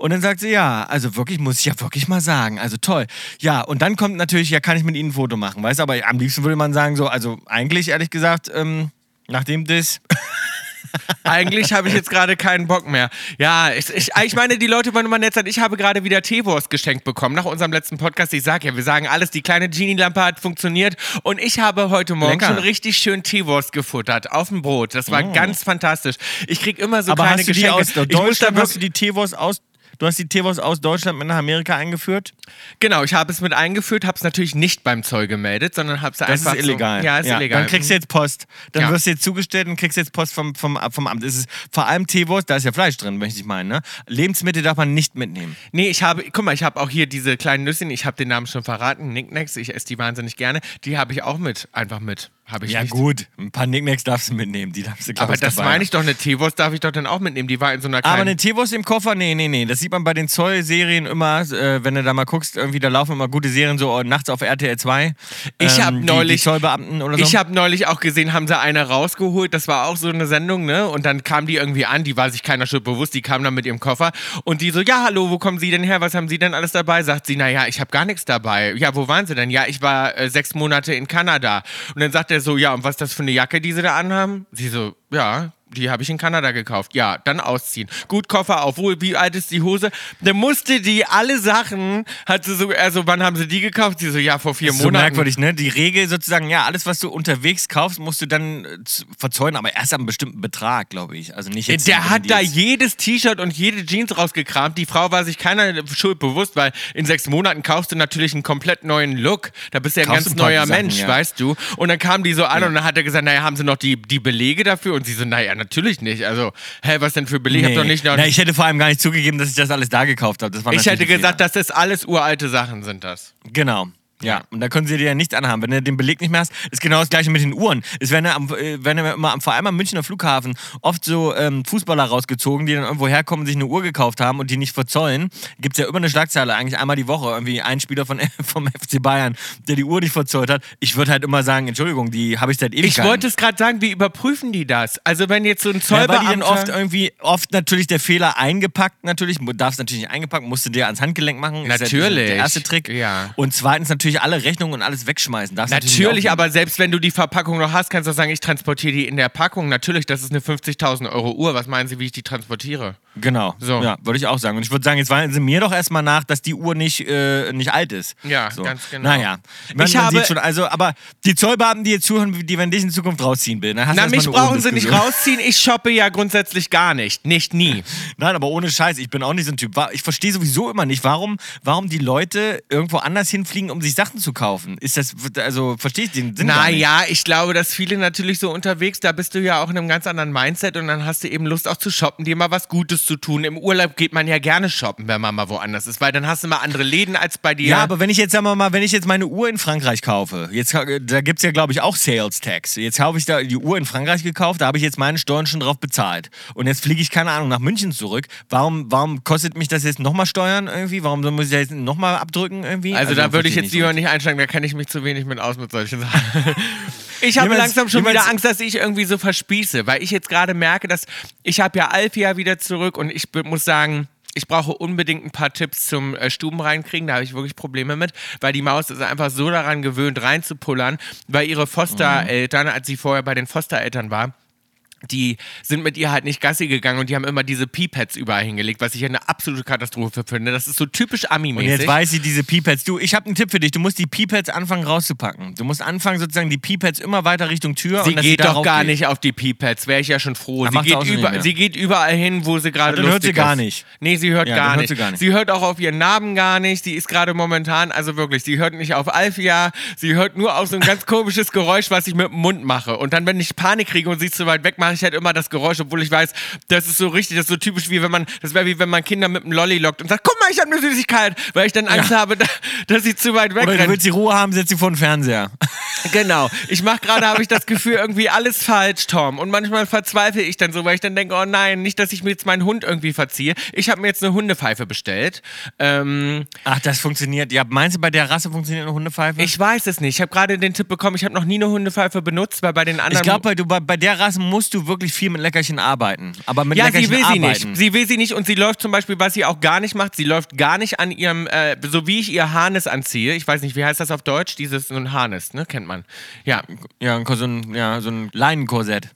Und dann sagt sie, ja, also wirklich, muss ich ja wirklich mal sagen. Also toll. Ja, und dann kommt natürlich, ja, kann ich mit Ihnen ein Foto machen, weißt du? Aber am liebsten würde man sagen, so, also eigentlich, ehrlich gesagt, ähm, nachdem das. Eigentlich habe ich jetzt gerade keinen Bock mehr. Ja, ich, ich, ich meine, die Leute wollen immer nett sein. Ich habe gerade wieder Teewurst geschenkt bekommen nach unserem letzten Podcast. Ich sage ja, wir sagen alles, die kleine Genie-Lampe hat funktioniert. Und ich habe heute Morgen Lecker. schon richtig schön Teewurst gefuttert auf dem Brot. Das war ganz fantastisch. Ich krieg immer so aber kleine hast du die Geschenke. aus ich muss da Deutschland, hast du die Teewurst aus. Du hast die Teewurst aus Deutschland mit nach Amerika eingeführt? genau, ich habe es mit eingeführt, habe es natürlich nicht beim Zoll gemeldet, sondern habe es Das einfach ist illegal. So, ja, ist illegal. Dann kriegst du jetzt Post. Dann Ja. wirst du jetzt zugestellt und kriegst jetzt Post vom, vom, vom Amt. Es ist vor allem Teewurst, da ist ja Fleisch drin, möchte ich meinen. Ne? Lebensmittel darf man nicht mitnehmen. Nee, ich habe, guck mal, ich habe auch hier diese kleinen Nüsschen, ich habe den Namen schon verraten, Nicknacks, ich esse die wahnsinnig gerne. Die habe ich auch mit, einfach mit. Habe ich Ja, nicht. gut. Ein paar Nicknacks darfst du mitnehmen. Die darfst du, Aber das dabei meine ich doch, eine Teewurst darf ich doch dann auch mitnehmen. Die war in so einer Aber kleinen... eine Teewurst im Koffer? Nee, nee, nee. Das sieht man bei den Zoll-Serien immer, äh, wenn du da mal guckst, irgendwie, da laufen immer gute Serien so nachts auf RTL 2. Ich hab die, neulich- Die Zollbeamten oder so. Ich habe neulich auch gesehen, haben sie eine rausgeholt. Das war auch so eine Sendung, ne? Und dann kam die irgendwie an, die war sich keiner schon bewusst, die kam dann mit ihrem Koffer. Und die so, ja, hallo, wo kommen Sie denn her? Was haben Sie denn alles dabei? Sagt sie, naja, ich habe gar nichts dabei. Ja, wo waren Sie denn? Ja, ich war äh, sechs Monate in Kanada. Und dann sagt er so, ja, und was ist das für eine Jacke, die Sie da anhaben? Sie so, ja, die habe ich in Kanada gekauft. Ja, dann ausziehen. Gut, Koffer auf. Wo, wie alt ist die Hose? Dann musste die alle Sachen, hat sie so, also wann haben sie die gekauft? Sie so, ja, vor vier Das ist so Monaten. merkwürdig, ne? Die Regel sozusagen, ja, alles, was du unterwegs kaufst, musst du dann äh, verzollen, aber erst ab einem bestimmten Betrag, glaube ich. Also nicht jetzt. Der hat da jedes T-Shirt und jede Jeans rausgekramt. Die Frau war sich keiner Schuld bewusst, weil in sechs Monaten kaufst du natürlich einen komplett neuen Look. Da bist du ja ein Kaufst ganz neuer Sachen, Mensch, ja. weißt du. Und dann kam die so an und dann hat er gesagt, naja, haben sie noch die, die Belege dafür? Und sie so, naja, natürlich nicht. Also, hä, was denn für Belege? Nee. Hab doch nicht noch Na, ich hätte vor allem gar nicht zugegeben, dass ich das alles da gekauft habe. Ich hätte gesagt, Fehler. das alles uralte Sachen, sind das. Genau. Ja, und da können sie dir ja nicht anhaben. Wenn du den Beleg nicht mehr hast, ist genau das gleiche mit den Uhren. Es werden ja, am, äh, werden ja immer, vor allem am Münchner Flughafen oft so ähm, Fußballer rausgezogen, die dann irgendwo herkommen, sich eine Uhr gekauft haben und die nicht verzollen. Gibt es ja immer eine Schlagzeile, eigentlich einmal die Woche. Irgendwie ein Spieler von, vom FC Bayern, der die Uhr nicht verzollt hat. Ich würde halt immer sagen, Entschuldigung, die habe ich seit ewig Ich wollte es gerade sagen, wie überprüfen die das? Also, wenn jetzt so ein ja, weil Zollbeamter... die dann oft irgendwie, oft natürlich der Fehler eingepackt, natürlich, du darfst natürlich nicht eingepackt, musst du dir ans Handgelenk machen. Ist ja Natürlich. Der erste Trick. Ja. Und zweitens natürlich alle Rechnungen und alles wegschmeißen. Darfst Natürlich, aber selbst wenn du die Verpackung noch hast, kannst du sagen, ich transportiere die in der Packung. Natürlich, das ist eine 50.000 Euro Uhr. Was meinen Sie, wie ich die transportiere? Genau, So. ja, würde ich auch sagen. Und ich würde sagen, jetzt weisen Sie mir doch erstmal nach, dass die Uhr nicht, äh, nicht alt ist. Ja, so. ganz genau. Naja, man, Ich man habe- schon, also, aber die Zollbeamten, die jetzt zuhören, die werden dich in Zukunft rausziehen hast du Na, mich brauchen Sie nicht rausziehen. Ich shoppe ja grundsätzlich gar nicht. Nicht nie. Nein, aber ohne Scheiß, ich bin auch nicht so ein Typ. Ich verstehe sowieso immer nicht, warum, warum die Leute irgendwo anders hinfliegen, um sich Sachen zu kaufen. Ist das, also, verstehe ich den Sinn. Naja, ich glaube, dass viele natürlich so unterwegs, da bist du ja auch in einem ganz anderen Mindset und dann hast du eben Lust auch zu shoppen, dir mal was Gutes zu tun. Im Urlaub geht man ja gerne shoppen, wenn man mal woanders ist, weil dann hast du mal andere Läden als bei dir. Ja, aber wenn ich jetzt, sagen wir mal, wenn ich jetzt meine Uhr in Frankreich kaufe, jetzt, da gibt es ja, glaube ich, auch Sales Tax. Jetzt habe ich da die Uhr in Frankreich gekauft, da habe ich jetzt meine Steuern schon drauf bezahlt. Und jetzt fliege ich, keine Ahnung, nach München zurück. Warum, warum kostet mich das jetzt nochmal Steuern irgendwie? Warum muss ich da jetzt nochmal abdrücken irgendwie? Also, da würde ich jetzt lieber so. nicht einsteigen, da kenne ich mich zu wenig mit aus mit solchen Sachen. Ich habe langsam schon wieder Angst, dass ich irgendwie so verspieße, weil ich jetzt gerade merke, dass ich habe ja Alfia wieder zurück und ich muss sagen, ich brauche unbedingt ein paar Tipps zum äh, Stuben reinkriegen, da habe ich wirklich Probleme mit, weil die Maus ist einfach so daran gewöhnt, reinzupullern, weil ihre Fostereltern, als sie vorher bei den Fostereltern war, die sind mit ihr halt nicht Gassi gegangen und die haben immer diese Pee-Pads überall hingelegt, was ich eine absolute Katastrophe finde. Das ist so typisch Und Ami-mäßig. jetzt weiß ich diese Peepads. Du, ich habe einen Tipp für dich. Du musst die Peepads anfangen rauszupacken. Du musst anfangen, sozusagen die Peepads immer weiter Richtung Tür. Sie und geht doch darauf gar geht. nicht auf die P-Pads, wäre ich ja schon froh. Sie sie geht, über, nicht sie geht überall hin, wo sie gerade dann hört lustig sie gar ist. nicht. Nee, sie hört, Ja, gar, dann hört nicht. sie gar nicht. Sie hört auch auf ihren Namen gar nicht. Sie ist gerade momentan, also wirklich, sie hört nicht auf Alfia. Sie hört nur auf so ein ganz komisches Geräusch, was ich mit dem Mund mache. Und dann, wenn ich Panik kriege und sie zu weit weg, mache ich halt immer das Geräusch, obwohl ich weiß, das ist so richtig, das ist so typisch wie wenn man, das wäre wie wenn man Kinder mit einem Lolli lockt und sagt, guck mal, ich habe eine Süßigkeit, weil ich dann Angst habe, da- dass sie zu weit Oder du willst die Ruhe haben, setz sie vor den Fernseher. Genau. Ich mache gerade, habe ich das Gefühl, irgendwie alles falsch, Tom. Und manchmal verzweifle ich dann so, weil ich dann denke, oh nein, nicht, dass ich mir jetzt meinen Hund irgendwie verziehe. Ich habe mir jetzt eine Hundepfeife bestellt. Ähm, Ach, das funktioniert. Ja, meinst du, bei der Rasse funktioniert eine Hundepfeife? ich weiß es nicht. Ich habe gerade den Tipp bekommen, ich habe noch nie eine Hundepfeife benutzt, weil bei den anderen. Ich glaube, bei, du- bei, bei der Rasse musst du wirklich viel mit Leckerchen arbeiten. Aber mit ja, Leckerchen sie will sie arbeiten. nicht. Sie will sie nicht und sie läuft zum Beispiel, was sie auch gar nicht macht, sie läuft gar nicht an ihrem, äh, so wie ich ihr Harnes anziehe. Ich weiß nicht, wie heißt das auf Deutsch? Dieses so ein Harnes, ne? Kennt man. Ja, Ja, so ein, ja, so ein Leinenkorsett.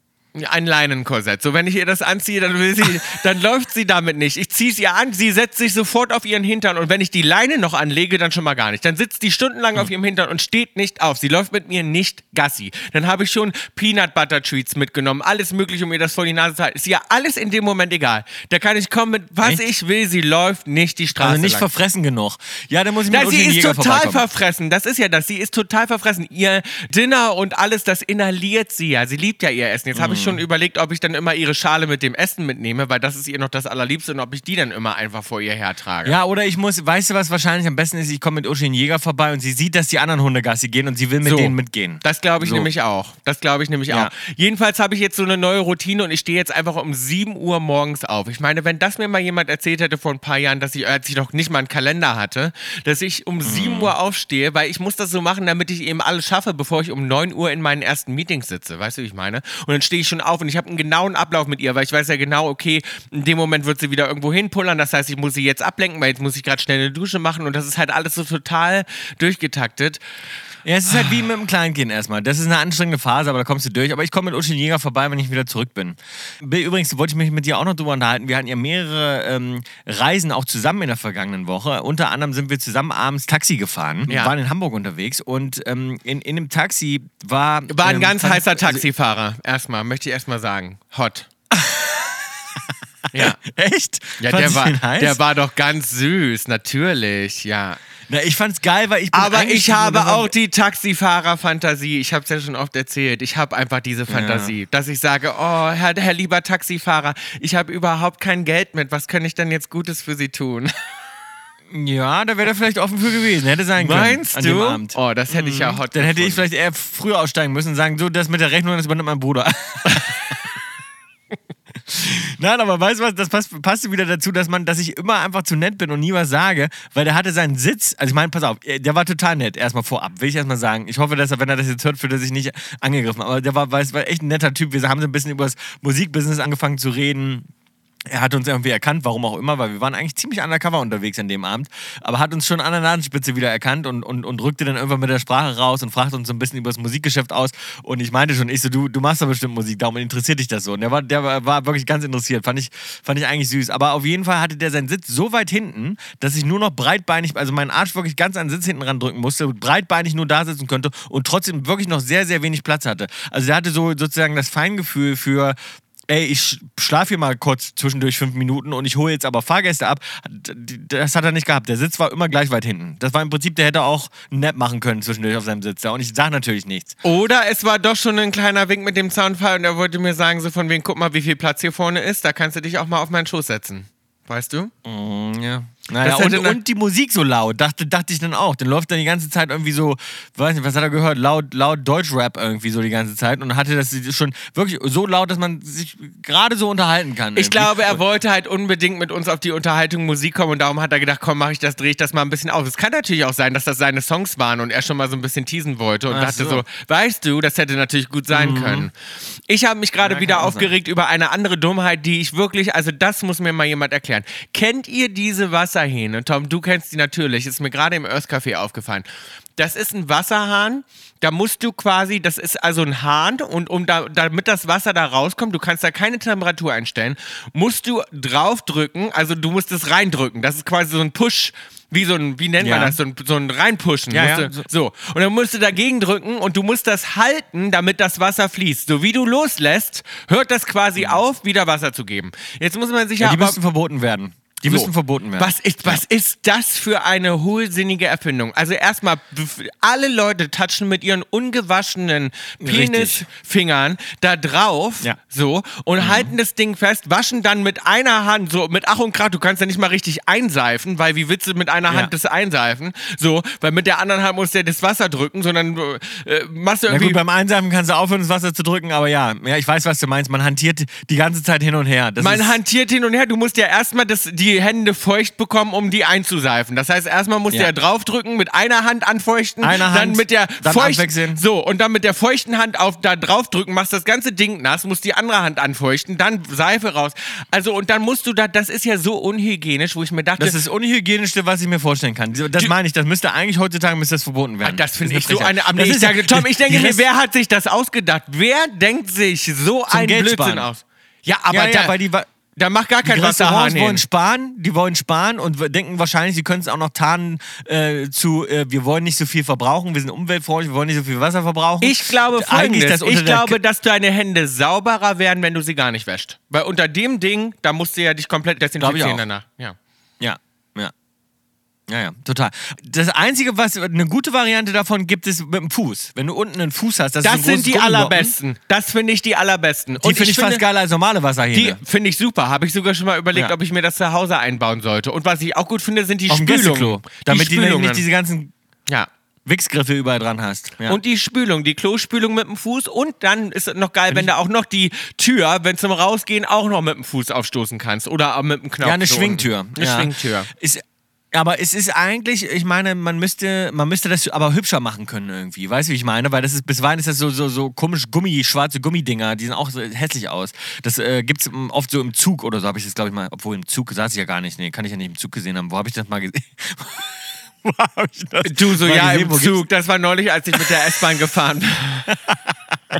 Ein Leinenkorsett. So, wenn ich ihr das anziehe, dann will sie, dann läuft sie damit nicht. Ich ziehe es ihr an, sie setzt sich sofort auf ihren Hintern und wenn ich die Leine noch anlege, dann schon mal gar nicht. Dann sitzt die stundenlang auf ihrem Hintern und steht nicht auf. Sie läuft mit mir nicht Gassi. Dann habe ich schon Peanut Butter Treats mitgenommen, alles mögliche, um ihr das vor die Nase zu halten. Ist ihr alles in dem Moment egal. Da kann ich kommen mit was Echt? ich will, sie läuft nicht die Straße Also nicht lang. verfressen genug. Ja, dann muss ich mit Na, sie ist Jäger total verfressen. Das ist ja das. Sie ist total verfressen. Ihr Dinner und alles, das inhaliert sie ja. Sie liebt ja ihr Essen. Jetzt habe ich Mhm. Schon überlegt, ob ich dann immer ihre Schale mit dem Essen mitnehme, weil das ist ihr noch das Allerliebste und ob ich die dann immer einfach vor ihr hertrage. Ja, oder ich muss, weißt du, was wahrscheinlich am besten ist? Ich komme mit Uschi Jäger vorbei und sie sieht, dass die anderen Hunde Gassi gehen und sie will mit So. denen mitgehen. Das glaube ich So. nämlich auch. Das glaube ich nämlich Ja. auch. Jedenfalls habe ich jetzt so eine neue Routine und ich stehe jetzt einfach um 7 Uhr morgens auf. Ich meine, wenn das mir mal jemand erzählt hätte vor ein paar Jahren, dass ich, als ich noch nicht mal einen Kalender hatte, dass ich um Mhm. 7 Uhr aufstehe, weil ich muss das so machen, damit ich eben alles schaffe, bevor ich um 9 Uhr in meinen ersten Meetings sitze. Weißt du, wie ich meine? Und dann stehe ich schon auf und ich habe einen genauen Ablauf mit ihr, weil ich weiß ja genau, okay, in dem Moment wird sie wieder irgendwo hinpullern. Das heißt, ich muss sie jetzt ablenken, weil jetzt muss ich gerade schnell eine Dusche machen und das ist halt alles so total durchgetaktet. Ja, es ist halt wie mit einem Kleinkind erstmal. Das ist eine anstrengende Phase, aber da kommst du durch. Aber ich komme mit den Jäger vorbei, wenn ich wieder zurück bin. Bill, Übrigens wollte ich mich mit dir auch noch drüber unterhalten. Wir hatten ja mehrere ähm, Reisen auch zusammen in der vergangenen Woche. Unter anderem sind wir zusammen abends Taxi gefahren. Ja. Wir waren in Hamburg unterwegs und ähm, in, in dem Taxi war. War ein ähm, ganz heißer Taxifahrer. Erstmal, möchte ich erstmal sagen. Hot. ja. Echt? Ja, der war, der war doch ganz süß, natürlich, ja. Na, ich fand's geil, weil ich bin Aber ich habe auch die Taxifahrer-Fantasie. Ich habe es ja schon oft erzählt. Ich habe einfach diese Fantasie, dass ich sage, oh, Herr, Herr lieber Taxifahrer, ich habe überhaupt kein Geld mit. Was kann ich denn jetzt Gutes für Sie tun? Ja, da wäre er vielleicht offen für gewesen. Hätte sein können. Meinst an du? Oh, das hätte ich ja hot Dann hätte ich gefunden. vielleicht eher früher aussteigen müssen und sagen, so, das mit der Rechnung, das übernimmt mein Bruder. Nein, aber weißt du was, das passt, passt wieder dazu, dass man, dass ich immer einfach zu nett bin und nie was sage, weil der hatte seinen Sitz, also ich meine, pass auf, äh, der war total nett, erstmal vorab, will ich erstmal sagen. Ich hoffe, dass er, wenn er das jetzt hört, fühlt er sich nicht angegriffen, aber der war, weiß, war echt ein netter Typ. Wir haben so ein bisschen über das Musikbusiness angefangen zu reden. Er hat uns irgendwie erkannt, warum auch immer, weil wir waren eigentlich ziemlich undercover unterwegs an dem Abend, aber hat uns schon an der Nasenspitze wieder erkannt und, und, und rückte dann irgendwann mit der Sprache raus und fragte uns so ein bisschen über das Musikgeschäft aus. Und ich meinte schon, ich so, du, du machst doch bestimmt Musik, darum interessiert dich das so. Und der war, der war wirklich ganz interessiert, fand ich, fand ich eigentlich süß. Aber auf jeden Fall hatte der seinen Sitz so weit hinten, dass ich nur noch breitbeinig, also meinen Arsch wirklich ganz an den Sitz hinten ran drücken musste, breitbeinig nur da sitzen könnte und trotzdem wirklich noch sehr, sehr wenig Platz hatte. Also der hatte so sozusagen das Feingefühl für ey, ich schlafe hier mal kurz zwischendurch fünf Minuten und ich hole jetzt aber Fahrgäste ab. Das hat er nicht gehabt. Der Sitz war immer gleich weit hinten. Das war im Prinzip, der hätte auch einen Nap machen können zwischendurch auf seinem Sitz da. Und ich sage natürlich nichts. Oder es war doch schon ein kleiner Wink mit dem Zaunfall und er wollte mir sagen, so von wegen, guck mal, wie viel Platz hier vorne ist, da kannst du dich auch mal auf meinen Schoß setzen. Weißt du? Ja. Naja, und, und die Musik so laut, dachte, dachte ich dann auch. Dann läuft dann die ganze Zeit irgendwie so, weiß nicht, was hat er gehört? Laut, laut Deutschrap irgendwie so die ganze Zeit. Und hatte das schon wirklich so laut, dass man sich gerade so unterhalten kann. Ich irgendwie. glaube, er wollte halt unbedingt mit uns auf die Unterhaltung Musik kommen und darum hat er gedacht, komm, mach ich das, drehe ich das mal ein bisschen auf. Es kann natürlich auch sein, dass das seine Songs waren und er schon mal so ein bisschen teasen wollte und Ach dachte so. so. weißt du, das hätte natürlich gut sein können. Ich habe mich gerade Ja, wieder aufgeregt über eine andere Dummheit, die ich wirklich, also das muss mir mal jemand erklären. Kennt ihr diese Wasserhähne? Tom, du kennst die natürlich, ist mir gerade im Earth-Café aufgefallen. Das ist ein Wasserhahn, da musst du quasi, das ist also ein Hahn und um da, damit das Wasser da rauskommt, du kannst da keine Temperatur einstellen, musst du draufdrücken, also du musst es reindrücken. Das ist quasi so ein Push, wie so ein, wie nennt man Ja. das, so ein, so ein reinpushen. Ja, ja, du, so. Und dann musst du dagegen drücken und du musst das halten, damit das Wasser fließt. So wie du loslässt, hört das quasi auf, wieder Wasser zu geben. Jetzt muss man sich ja, ja, die aber, müssten verboten werden. Die müssen verboten werden. Was ist, was ist das für eine hohlsinnige Erfindung? Also erstmal, alle Leute touchen mit ihren ungewaschenen. Penisfingern da drauf, Ja. so, und halten das Ding fest, waschen dann mit einer Hand, so mit Ach und Krach, du kannst ja nicht mal richtig einseifen, weil wie willst du mit einer Ja. Hand das einseifen? So, weil mit der anderen Hand musst du ja das Wasser drücken, sondern äh, machst du irgendwie... gut, beim Einseifen kannst du aufhören, das Wasser zu drücken, aber ja, ja, ich weiß, was du meinst. Man hantiert die ganze Zeit hin und her. Das Man hantiert hin und her. Du musst ja erstmal das- die Hände feucht bekommen, um die einzuseifen. Das heißt, erstmal musst du Ja. ja draufdrücken, mit einer Hand anfeuchten, Eine dann Hand, mit der dann feucht- abwechseln. So, und dann mit der feuchten Hand auf da draufdrücken, machst das ganze Ding nass, musst die andere Hand anfeuchten, dann Seife raus. Also, und dann musst du da, das ist ja so unhygienisch, wo ich mir dachte, das ist das Unhygienischste, was ich mir vorstellen kann. Das meine ich, das müsste eigentlich heutzutage müsste das verboten Ah, werden. das finde ich so eine. Aber ich sage, Tom, ich denke mir, wer hat sich das ausgedacht? Wer denkt sich so ein Geld Blödsinn aus? Ja, aber ja, ja, da, weil die, da macht gar kein Wasserhahn Restaurants wollen hin. sparen, die wollen sparen und denken wahrscheinlich, sie können es auch noch tarnen äh, zu, äh, wir wollen nicht so viel verbrauchen, wir sind umweltfreundlich, wir wollen nicht so viel Wasser verbrauchen. Ich glaube folgendes. Ich glaube, dass deine Hände sauberer werden, wenn du sie gar nicht wäscht. Weil unter dem Ding, da musst du ja dich komplett desinfizieren danach. Ja. Ja, ja. Ja, total. Das Einzige, was eine gute Variante davon gibt, ist mit dem Fuß. Wenn du unten einen Fuß hast, das, Das ist ein sind die allerbesten. Das finde ich die allerbesten. Die finde ich fast geiler als normale Die Wasserhähne. finde ich super. Habe ich sogar schon mal überlegt, Ja. ob ich mir das zu Hause einbauen sollte. Und was ich auch gut finde, sind die Auf Spülungen. Gästeklo. Damit die du Spülungen. nicht diese ganzen ja. Wichsgriffe überall dran hast. Ja. Und die Spülung, die Klospülung mit dem Fuß. Und dann ist es noch geil, wenn du auch noch die Tür, wenn zum Rausgehen, auch noch mit dem Fuß aufstoßen kannst. Oder auch mit dem Knopf. ja, eine Schwingtür. Eine ja. Schwingtür. Ist, aber es ist eigentlich, ich meine, man müsste, man müsste das aber hübscher machen können irgendwie. Weißt du, wie ich meine? Weil das ist, bisweilen ist das so, so, so komisch Gummi, schwarze Gummidinger, die sehen auch so hässlich aus. Das äh, gibt es oft so im Zug oder so, habe ich das, glaube ich, mal, obwohl im Zug saß ich ja gar nicht. Nee, kann ich ja nicht im Zug gesehen haben. Wo habe ich das mal gesehen? Wo habe ich das Du so, ja, gesehen? im Zug. Das war neulich, als ich mit der S-Bahn gefahren bin.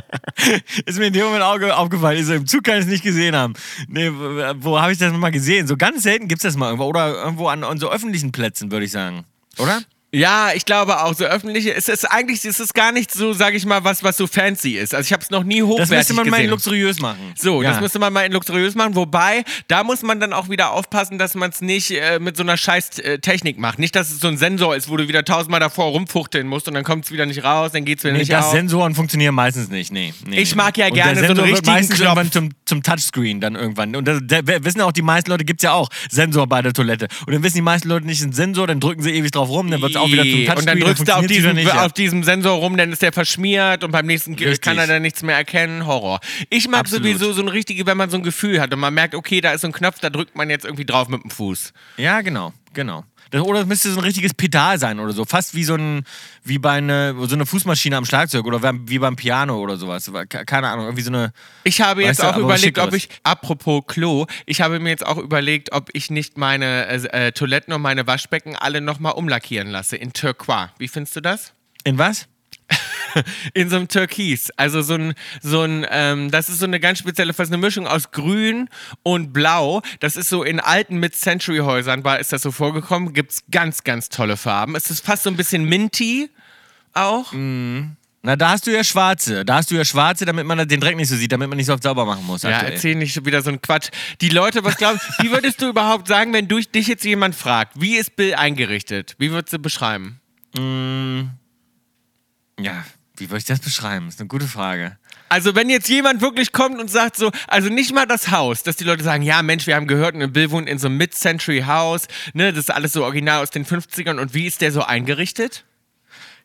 Ist mir in dem Moment aufgefallen. Ich Im Zug kann ich es nicht gesehen haben. Nee, wo, habe ich das mal gesehen? So ganz selten gibt es das mal irgendwo. Oder irgendwo an, an so öffentlichen Plätzen, würde ich sagen. Oder? Ja, ich glaube auch, so öffentliche, es ist eigentlich, es ist gar nicht so, sag ich mal, was, was so fancy ist. Also ich habe es noch nie Das hochwertig müsste man mal in gesehen. luxuriös machen. So, ja. das müsste man mal in luxuriös machen. Wobei, da muss man dann auch wieder aufpassen, dass man es nicht äh, mit so einer scheiß äh, Technik macht. Nicht, dass es so ein Sensor ist, wo du wieder tausendmal davor rumfuchteln musst und dann kommt es wieder nicht raus, dann geht es wieder Nee, nicht das auf. Sensoren funktionieren meistens nicht. Nee, nee, Ich mag ja gerne so einen richtigen meistens Knopf. irgendwann zum, zum Touchscreen dann irgendwann. Und das, der, wissen auch die meisten Leute, gibt es ja auch Sensor bei der Toilette. Und dann wissen die meisten Leute nicht, ein Sensor, dann drücken sie ewig drauf rum, dann wird es auch wieder zum Touchscreen. und dann drückst du auf diesem, nicht, ja. auf diesem Sensor rum, dann ist der verschmiert und beim nächsten Richtig. kann er dann nichts mehr erkennen. Horror. Ich mag Absolut. sowieso so ein richtige, wenn man so ein Gefühl hat und man merkt, okay, da ist so ein Knopf, da drückt man jetzt irgendwie drauf mit dem Fuß. Ja, genau, genau. Das, oder es müsste so ein richtiges Pedal sein oder so. Fast wie so, ein, wie bei eine, so eine Fußmaschine am Schlagzeug oder wie beim Piano oder sowas. Ke- Keine Ahnung, irgendwie so eine. Ich habe jetzt du, auch was überlegt, ob ich, apropos Klo, ich habe mir jetzt auch überlegt, ob ich nicht meine äh, äh, Toiletten und meine Waschbecken alle nochmal umlackieren lasse in Turquoise. Wie findest du das? In was? In so einem Türkis. Also so ein, so ein ähm, das ist so eine ganz spezielle, fast eine Mischung aus Grün und Blau. Das ist so in alten Mid-Century-Häusern, war, ist das so vorgekommen. Gibt es ganz, ganz tolle Farben. Es ist fast so ein bisschen minty auch. Na, da hast du ja schwarze. Da hast du ja schwarze, damit man den Dreck nicht so sieht, damit man nicht so oft sauber machen muss. Ja, aktuell. erzähl nicht wieder so einen Quatsch. Die Leute, was glaubst wie würdest du überhaupt sagen, wenn du, dich jetzt jemand fragt, wie ist Bill eingerichtet? Wie würdest du beschreiben? Ja, wie würde ich das beschreiben? ist eine gute Frage. Also, wenn jetzt jemand wirklich kommt und sagt so, also nicht mal das Haus, dass die Leute sagen, ja, Mensch, wir haben gehört, ein Bill wohnt in so einem Mid-Century-Haus, ne, das ist alles so original aus den 50ern und wie ist der so eingerichtet?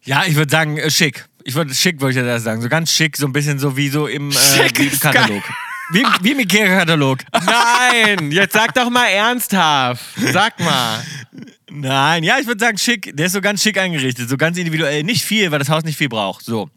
Ja, ich würde sagen, äh, schick. Ich würde schick, würde ich das sagen. So ganz schick, so ein bisschen so wie so im, äh, Schick wie im ist Katalog. Wie, im- wie im Ikea-Katalog. Nein, jetzt sag doch mal ernsthaft. Sag mal. Nein, ja, ich würde sagen, schick. Der ist so ganz schick eingerichtet, so ganz individuell. Nicht viel, weil das Haus nicht viel braucht. So.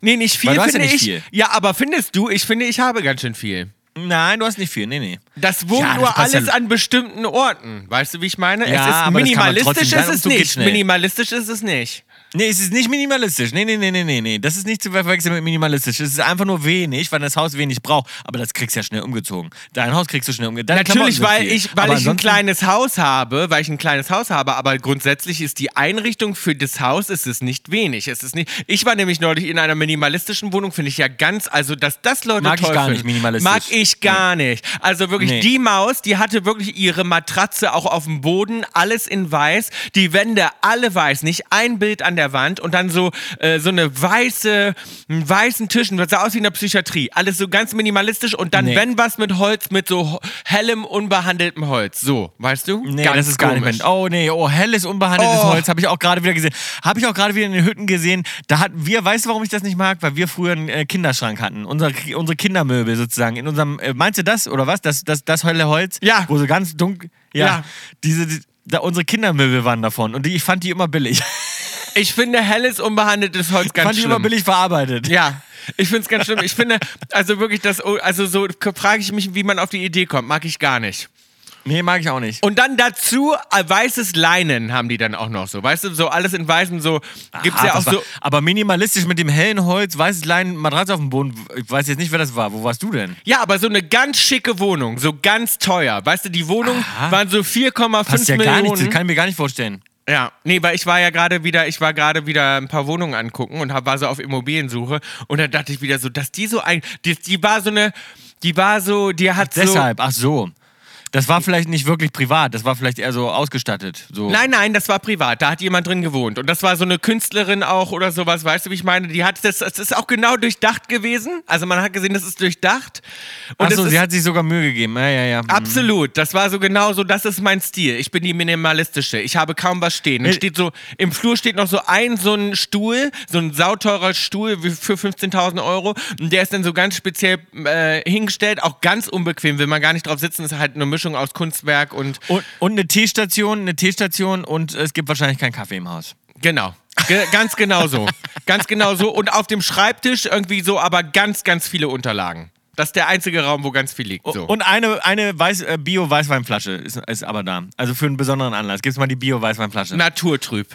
Nee, nicht viel, Weil du hast ja finde nicht ich. viel. Ja, aber findest du, ich finde, ich habe ganz schön viel. Nein, du hast nicht viel. Nee, nee. Das wohnt Ja, das nur passt alles ja- an bestimmten Orten. Weißt du, wie ich meine? Ja, es ist aber das kann man minimalistisch ist es nicht. Minimalistisch ist es nicht. Nee, es ist nicht minimalistisch. Nee, nee, nee, nee, nee, nee. Das ist nicht zu verwechseln mit minimalistisch. Es ist einfach nur wenig, weil das Haus wenig braucht. Aber das kriegst du ja schnell umgezogen. Dein Haus kriegst du schnell umgezogen. Natürlich, weil ich, weil Aber ich ein kleines Haus habe, weil ich ein kleines Haus habe, aber grundsätzlich ist die Einrichtung für das Haus ist es nicht wenig. Es ist nicht. Ich war nämlich neulich in einer minimalistischen Wohnung, finde ich ja ganz, also dass das Leute Mag ich toll gar nicht minimalistisch. Mag ich, ich gar nicht. Also wirklich, Nee. die Maus, die hatte wirklich ihre Matratze auch auf dem Boden, alles in weiß, die Wände alle weiß, nicht ein Bild an der Wand und dann so, äh, so eine weiße, einen weißen Tisch, und das sah aus wie in der Psychiatrie. Alles so ganz minimalistisch und dann, Nee. wenn was mit Holz, mit so hellem, unbehandeltem Holz. So, weißt du? Nee, Ganz das ist gar komisch. nicht mehr. Oh nee, oh, helles, unbehandeltes Oh. Holz habe ich auch gerade wieder gesehen. Habe ich auch gerade wieder in den Hütten gesehen. Da hatten wir, weißt du, warum ich das nicht mag? Weil wir früher einen äh, Kinderschrank hatten. Unser, unsere Kindermöbel sozusagen. In unserem, äh, meinst du das oder was? Das, das, das helle Holz? Ja. Wo so ganz dunkel. Ja. Ja. Diese, die, da, unsere Kindermöbel waren davon. Und die, ich fand die immer billig. Ich finde helles, unbehandeltes Holz ganz fand schlimm. immer billig verarbeitet. Ja, ich finde es ganz schlimm. Ich finde, also wirklich, das, also so frage ich mich, wie man auf die Idee kommt. Mag ich gar nicht. Nee, mag ich auch nicht. Und dann dazu äh, weißes Leinen haben die dann auch noch so. Weißt du, so alles in weißem, so gibt's Ah, ja auch war- so. Aber minimalistisch mit dem hellen Holz, weißes Leinen, Matratze auf dem Boden. Ich weiß jetzt nicht, wer das war. Wo warst du denn? Ja, aber so eine ganz schicke Wohnung, so ganz teuer. Weißt du, die Wohnung Aha. waren so 4,5 Passt ja Millionen. gar nicht. Das kann ich mir gar nicht vorstellen. Ja, nee, weil ich war ja gerade wieder, ich war gerade wieder ein paar Wohnungen angucken und hab, war so auf Immobiliensuche und dann dachte ich wieder so, dass die so ein, die, die war so eine, die war so, die hat so, Deshalb, ach so. Das war vielleicht nicht wirklich privat, das war vielleicht eher so ausgestattet. So. Nein, nein, das war privat. Da hat jemand drin gewohnt. Und das war so eine Künstlerin auch oder sowas, weißt du, wie ich meine? Die hat das, das ist auch genau durchdacht gewesen. Also man hat gesehen, das ist durchdacht. Und Ach so, es sie hat sich sogar Mühe gegeben. Ja, ja, ja. absolut. Das war so genau so, das ist mein Stil. Ich bin die minimalistische. Ich habe kaum was stehen. Es Äh, steht so, im Flur steht noch so ein, so ein Stuhl, so ein sauteurer Stuhl für 15.000 Euro. Und der ist dann so ganz speziell äh, hingestellt, auch ganz unbequem, will man gar nicht drauf sitzen. ist halt eine Mischung aus Kunstwerk und Und, und eine Teestation, eine Teestation und es gibt wahrscheinlich keinen Kaffee im Haus. Genau. Ge ganz genau so. ganz genau so. Und auf dem Schreibtisch irgendwie so, aber ganz, ganz viele Unterlagen. Das ist der einzige Raum, wo ganz viel liegt. So. Und eine, eine Weiß, äh, Bio-Weißweinflasche ist, ist aber da. Also für einen besonderen Anlass. Gibt's mal die Bio-Weißweinflasche. Naturtrüb.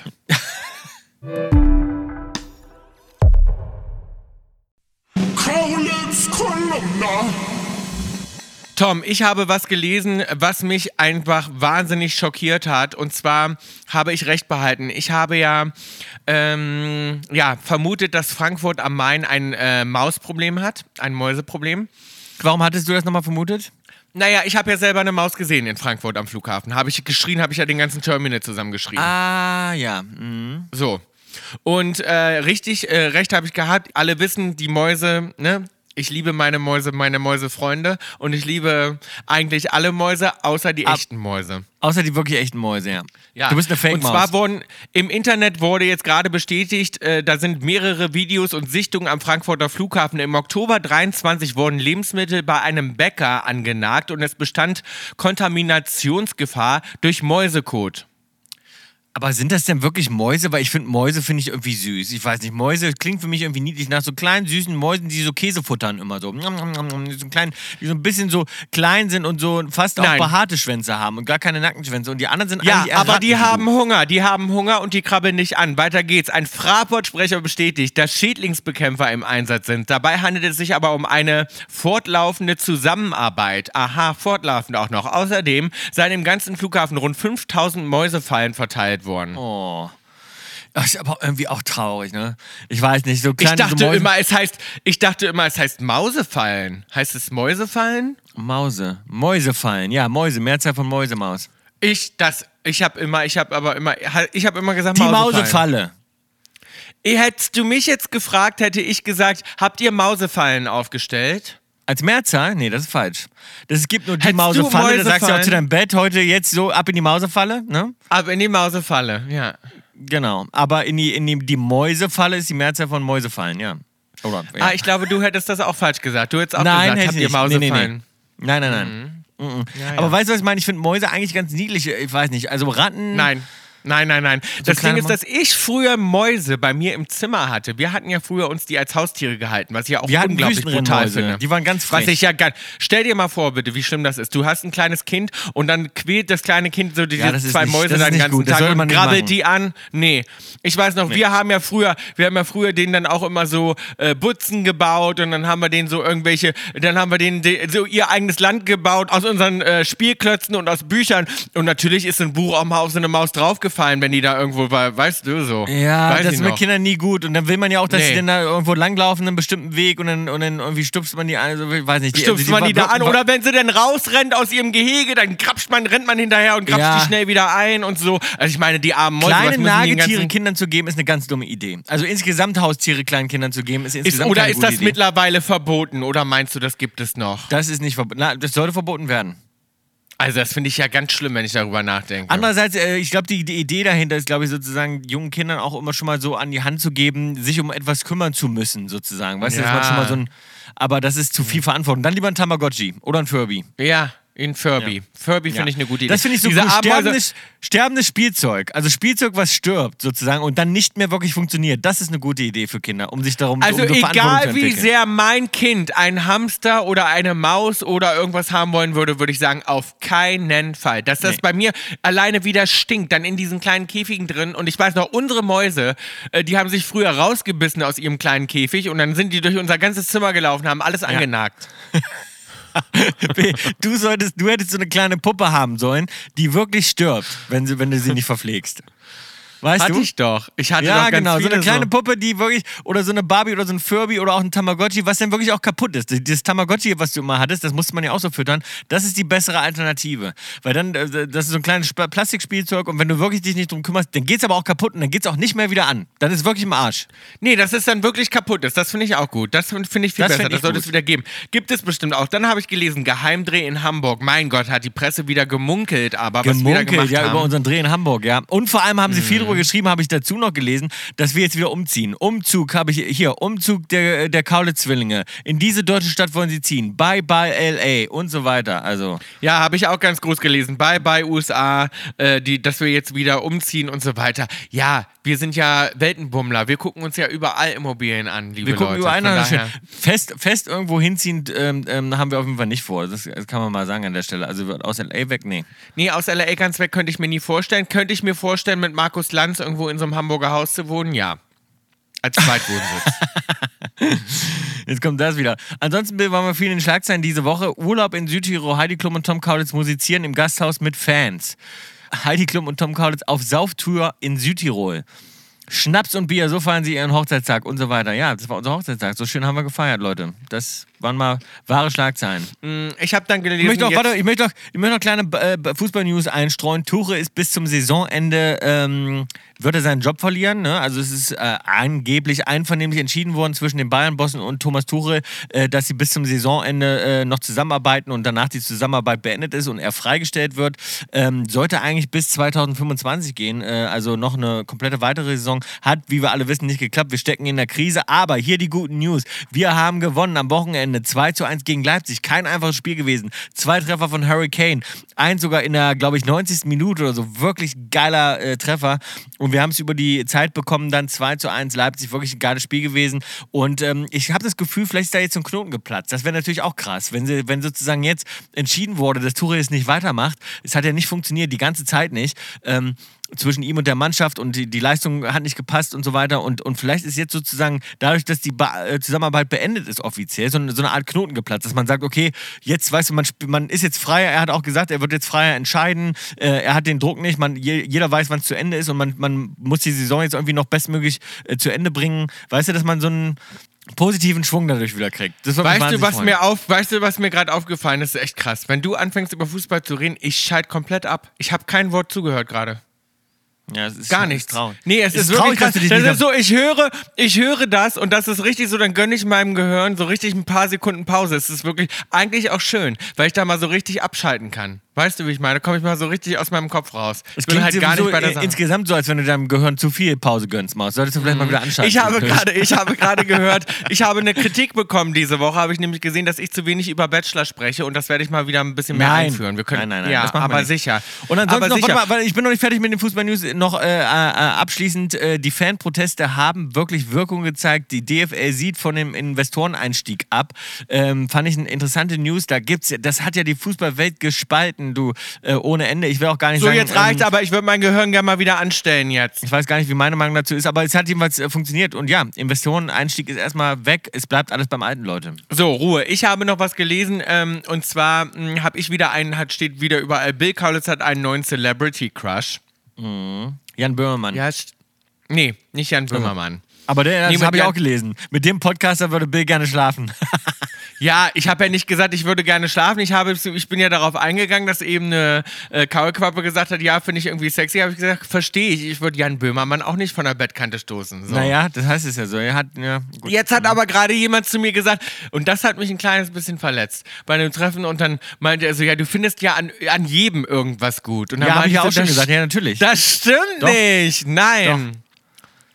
Kaulitz Kolumna. Tom, ich habe was gelesen, was mich einfach wahnsinnig schockiert hat. Und zwar habe ich recht behalten. Ich habe ja, ähm, ja vermutet, dass Frankfurt am Main ein äh, Mausproblem hat, ein Mäuseproblem. Warum hattest du das nochmal vermutet? Naja, ich habe ja selber eine Maus gesehen in Frankfurt am Flughafen. Habe ich geschrien, habe ich ja den ganzen Terminal zusammengeschrien. Ah, ja. Mhm. So. Und äh, richtig, äh, recht habe ich gehabt. Alle wissen, die Mäuse, ne? Ich liebe meine Mäuse, meine Mäusefreunde. Und ich liebe eigentlich alle Mäuse, außer die Ab- echten Mäuse. Außer die wirklich echten Mäuse, ja. Ja. Du bist eine Und Fake-Maus. zwar wurden im Internet wurde jetzt gerade bestätigt, äh, da sind mehrere Videos und Sichtungen am Frankfurter Flughafen. Im Oktober 23 wurden Lebensmittel bei einem Bäcker angenagt und es bestand Kontaminationsgefahr durch Mäusekot. Aber sind das denn wirklich Mäuse? Weil ich finde, Mäuse finde ich irgendwie süß. Ich weiß nicht, Mäuse klingt für mich irgendwie niedlich nach so kleinen, süßen Mäusen, die so Käse futtern immer so. Die so, klein, die so ein bisschen so klein sind und so fast auch Nein. behaarte Schwänze haben und gar keine Nackenschwänze. Und die anderen sind Ja, eigentlich eher aber Ratten die du. haben Hunger, die haben Hunger und die krabbeln nicht an. Weiter geht's. Ein Fraport-Sprecher bestätigt, dass Schädlingsbekämpfer im Einsatz sind. Dabei handelt es sich aber um eine fortlaufende Zusammenarbeit. Aha, fortlaufend auch noch. Außerdem seien im ganzen Flughafen rund 5000 Mäusefallen verteilt worden. Oh. Das ist aber irgendwie auch traurig, ne? Ich weiß nicht, so Ich kleine dachte so Mäuse immer, es heißt, ich dachte immer, es heißt Mausefallen. Heißt es Mäusefallen? Mause. Mäusefallen. Ja, Mäuse. Mehrzahl von Mäusemaus. Ich, das, ich habe immer, ich habe aber immer, ich habe immer gesagt Die Mausefallen. Mausefalle. Hättest du mich jetzt gefragt, hätte ich gesagt, habt ihr Mausefallen aufgestellt? Als Mehrzahl? Nee, das ist falsch. Das gibt nur die Hättest Mausefalle. Da sagst du auch zu deinem Bett heute jetzt so ab in die Mausefalle, ne? Aber in die Mausefalle, ja. Genau. Aber in die, in die, die Mäusefalle ist die Mehrzahl von Mäusefallen, ja. Oder? Ja. Ah, ich glaube, du hättest das auch falsch gesagt. Du hättest auch Nein, gesagt, habt ich ihr nicht. Nee, nee, Mausefallen? nee. Nein, nein, nein. Mhm. Aber weißt du, was ich meine? Ich finde Mäuse eigentlich ganz niedlich. Ich weiß nicht. Also Ratten. Nein. Nein, nein, nein. das Ding ist, dass ich früher Mäuse bei mir im Zimmer hatte. Wir hatten ja früher uns die als Haustiere gehalten, was ich ja auch Wir unglaublich brutal finde. Die waren ganz frech. Was ich ja gar Stell dir mal vor, bitte, wie schlimm das ist. Du hast ein kleines Kind und dann quält das kleine Kind so diese Ja, zwei nicht- Mäuse ist den ganzen gut. Tag und grabbelt die an. Nee. Ich weiß noch, wir haben ja früher, wir haben ja früher denen dann auch immer so äh, Butzen gebaut und dann haben wir denen so irgendwelche, dann haben wir denen de, so ihr eigenes Land gebaut aus unseren äh, Spielklötzen und aus Büchern. Und natürlich ist so ein Buch auch mal auf so eine Maus draufgefallen aufgefallen, wenn die da irgendwo war, weißt du so. Ja, Weiß das ist mit noch. Kindern nie gut. Und dann will man ja auch, dass Nee. sie dann da irgendwo langlaufen, einen bestimmten Weg und dann, und dann irgendwie stupst man die an. Also, ich weiß nicht. Die, Stupst also man die da an oder wenn sie dann rausrennt aus ihrem Gehege, dann krapscht man, rennt man hinterher und krapscht Ja. die schnell wieder ein und so. Also ich meine, die armen Mäuse, Kleine die Nagetiere Kindern zu geben, ist eine ganz dumme Idee. Also insgesamt Haustiere kleinen Kindern zu geben, ist ist, insgesamt Oder keine ist das Idee. mittlerweile verboten oder meinst du, das gibt es noch? Das ist nicht verboten. Das sollte verboten werden. Also das finde ich ja ganz schlimm, wenn ich darüber nachdenke. Andererseits, äh, ich glaube, die, die Idee dahinter ist, glaube ich, sozusagen jungen Kindern auch immer schon mal so an die Hand zu geben, sich um etwas kümmern zu müssen, sozusagen. Weißt du, dass man Ja. schon mal so ein. Aber das ist zu viel Verantwortung. Dann lieber ein Tamagotchi oder ein Furby. ja, in Furby. Furby finde ich eine gute Idee. Das finde ich so Diese cool. Sterbendes, sterbendes Spielzeug. Also Spielzeug, was stirbt, sozusagen, und dann nicht mehr wirklich funktioniert. Das ist eine gute Idee für Kinder, um sich darum Also um so Verantwortung egal wie sehr mein Kind ein Hamster oder eine Maus oder irgendwas haben wollen würde, würde ich sagen, auf keinen Fall. Dass das Nee. bei mir alleine wieder stinkt, dann in diesen kleinen Käfigen drin. Und ich weiß noch, unsere Mäuse, äh, die haben sich früher rausgebissen aus ihrem kleinen Käfig und dann sind die durch unser ganzes Zimmer gelaufen, haben alles angenagt. Du solltest, du hättest so eine kleine Puppe haben sollen, die wirklich stirbt, wenn, sie, wenn du sie nicht verpflegst. Weißt Hatte du? ich doch. Ich hatte ja, doch ganz genau. So viele eine kleine Puppe, die wirklich, oder so eine Barbie oder so ein Furby oder auch ein Tamagotchi, was dann wirklich auch kaputt ist. Das Tamagotchi, was du immer hattest, das musste man ja auch so füttern. Das ist die bessere Alternative. Weil dann, äh, das ist so ein kleines Sp- Plastikspielzeug und wenn du wirklich dich nicht drum kümmerst, dann geht's aber auch kaputt und dann geht's auch nicht mehr wieder an. Dann ist es wirklich im Arsch. Nee, das ist dann wirklich kaputt ist. Das finde ich auch gut. Das finde ich viel Das besser. find Das ich sollte es wieder geben. Gibt es bestimmt auch. Dann habe ich gelesen, Geheimdreh in Hamburg. Mein Gott, hat die Presse wieder gemunkelt, aber was wir da Gemunkelt, gemacht ja, haben. Über unseren Dreh in Hamburg, ja. Und vor allem haben sie viel darüber geschrieben, habe ich dazu noch gelesen, dass wir jetzt wieder umziehen. Umzug habe ich hier, Umzug der, der Kaulitz-Zwillinge. In diese deutsche Stadt wollen sie ziehen. Bye, bye, L.A. und so weiter. Also, Ja, habe ich auch ganz groß gelesen. Bye, bye, USA, äh, die, dass wir jetzt wieder umziehen und so weiter. Ja, wir sind ja Weltenbummler. Wir gucken uns ja überall Immobilien an, liebe wir gucken Leute. überall nach daher- fest, fest irgendwo hinziehen, ähm, ähm, haben wir auf jeden Fall nicht vor. Das, das kann man mal sagen an der Stelle. Also aus L.A. weg, nee. Nee, aus LA ganz weg könnte ich mir nie vorstellen. Könnte ich mir vorstellen, mit Markus Lanz irgendwo in so einem Hamburger Haus zu wohnen? Ja. Als Zweitwohnsitz. Jetzt kommt das wieder. Ansonsten waren wir viel in den Schlagzeilen diese Woche. Urlaub in Südtirol. Heidi Klum und Tom Kaulitz musizieren im Gasthaus mit Fans. Heidi Klum und Tom Kaulitz auf Sauftour in Südtirol. Schnaps und Bier, so feiern sie ihren Hochzeitstag und so weiter. Ja, das war unser Hochzeitstag. So schön haben wir gefeiert, Leute. Das waren mal wahre Schlagzeilen. ich habe dann gelesen. Ich möchte, jetzt- warte, ich möchte, auch, ich möchte noch kleine äh, Fußball-News einstreuen. Tuche ist bis zum Saisonende, ähm, wird er seinen Job verlieren. Ne? Also es ist äh, angeblich einvernehmlich entschieden worden zwischen den Bayern-Bossen und Thomas Tuche, äh, dass sie bis zum Saisonende äh, noch zusammenarbeiten und danach die Zusammenarbeit beendet ist und er freigestellt wird. Ähm, sollte eigentlich bis 2025 gehen. Äh, also noch eine komplette weitere Saison. Hat, wie wir alle wissen, nicht geklappt. Wir stecken in der Krise. Aber hier die guten News. Wir haben gewonnen am Wochenende. 2 zu 1 gegen Leipzig. Kein einfaches Spiel gewesen. Zwei Treffer von Harry Kane. Eins sogar in der, glaube ich, 90. Minute oder so. Wirklich geiler äh, Treffer. Und wir haben es über die Zeit bekommen. Dann 2 zu 1 Leipzig. Wirklich ein geiles Spiel gewesen. Und ähm, ich habe das Gefühl, vielleicht ist da jetzt ein Knoten geplatzt. Das wäre natürlich auch krass, wenn, sie, wenn sozusagen jetzt entschieden wurde, dass Touré es nicht weitermacht. Es hat ja nicht funktioniert, die ganze Zeit nicht. Ähm, zwischen ihm und der Mannschaft und die, die Leistung hat nicht gepasst und so weiter. Und, und vielleicht ist jetzt sozusagen dadurch, dass die ba äh, Zusammenarbeit beendet ist offiziell, so, eine- so eine Art Knoten geplatzt, dass man sagt, okay, jetzt weißt du, man, man ist jetzt freier. Er hat auch gesagt, er wird jetzt freier entscheiden. Äh, er hat den Druck nicht. Man, je, jeder weiß, wann es zu Ende ist und man, man muss die Saison jetzt irgendwie noch bestmöglich äh, zu Ende bringen. Weißt du, dass man so einen positiven Schwung dadurch wieder kriegt. Weißt du, was freuen. mir auf, weißt du, was mir gerade aufgefallen ist? Das ist echt krass. Wenn du anfängst über Fußball zu reden, ich schalte komplett ab. Ich habe kein Wort zugehört gerade. Ja, es ist Gar nichts. ist traurig. Nee, es ist, ist wirklich traurig, krass. das ist so, ich höre, ich höre das und das ist richtig so, dann gönne ich meinem Gehirn so richtig ein paar Sekunden Pause. Es ist wirklich eigentlich auch schön, weil ich da mal so richtig abschalten kann. Weißt du, wie ich meine? Da komme ich mal so richtig aus meinem Kopf raus. Es Ich bin klingt halt gar nicht bei der äh, Sache. insgesamt so, als wenn du deinem Gehirn zu viel Pause gönnst, Maus. Solltest du vielleicht mal wieder anschalten. Ich habe gerade, ich habe gerade gehört, ich habe eine Kritik bekommen diese Woche, habe ich nämlich gesehen, dass ich zu wenig über Bachelor spreche und das werde ich mal wieder ein bisschen mehr Nein. einführen. Wir können, nein, nein, nein, ja, aber sicher. Und ansonsten aber noch, sicher. warte mal, weil ich bin noch nicht fertig mit den Fußball-News. Noch äh, äh, abschließend, äh, die Fanproteste haben wirklich Wirkung gezeigt. Die DFL sieht von dem Investoreneinstieg ab. Ähm, fand ich eine interessante News. Da gibt's, das hat ja die Fußballwelt gespalten, du, äh, ohne Ende. Ich will auch gar nicht so, sagen... jetzt reicht ähm, aber, ich würde mein Gehirn gerne mal wieder anstellen jetzt. ich weiß gar nicht, wie meine Meinung dazu ist, aber es hat jedenfalls äh, funktioniert. Und ja, Investoreneinstieg ist erstmal weg. Es bleibt alles beim alten, Leute. So, Ruhe. Ich habe noch was gelesen ähm, und zwar habe ich wieder einen, hat steht wieder überall, Bill Kaulitz hat einen neuen Celebrity Crush. Jan Böhmermann. Ja, nee, nicht Jan Böhmermann. Aber der, das Nee, habe ich auch gelesen. Mit dem Podcaster würde Bill gerne schlafen. Ja, ich habe ja nicht gesagt, ich würde gerne schlafen. Ich, habe, ich bin ja darauf eingegangen, dass eben eine äh, Kaulquappe gesagt hat, ja, finde ich irgendwie sexy. Habe ich gesagt, verstehe ich. Ich würde Jan Böhmermann auch nicht von der Bettkante stoßen. So. Naja, das heißt es ja so. Er hat, ja, gut. Jetzt hat aber gerade jemand zu mir gesagt, und das hat mich ein kleines bisschen verletzt bei einem Treffen. Und dann meinte er so, ja, du findest ja an, an jedem irgendwas gut. Und dann Ja, habe ich ja so, auch schon gesagt. Ja, natürlich. Das stimmt Doch. nicht. Nein.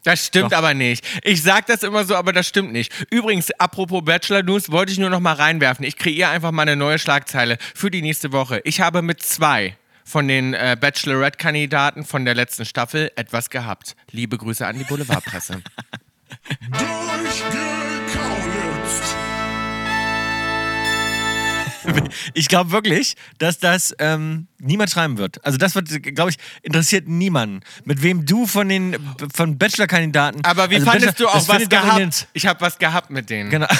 Das stimmt Doch. aber nicht. Ich sag das immer so, aber das stimmt nicht. Übrigens, apropos Bachelor News, wollte ich nur noch mal reinwerfen. Ich kreiere einfach mal eine neue Schlagzeile für die nächste Woche. Ich habe mit zwei von den äh, Bachelorette-Kandidaten von der letzten Staffel etwas gehabt. Liebe Grüße an die Boulevardpresse. Durchgekaulitzt. Ich glaube wirklich, dass das ähm, niemand schreiben wird. Also das wird, glaube ich, interessiert niemanden. Mit wem du von den von Bachelor-Kandidaten. Aber wie also fandest Bachelor- du auch was in den- gehabt? Ich habe was gehabt mit denen. Genau.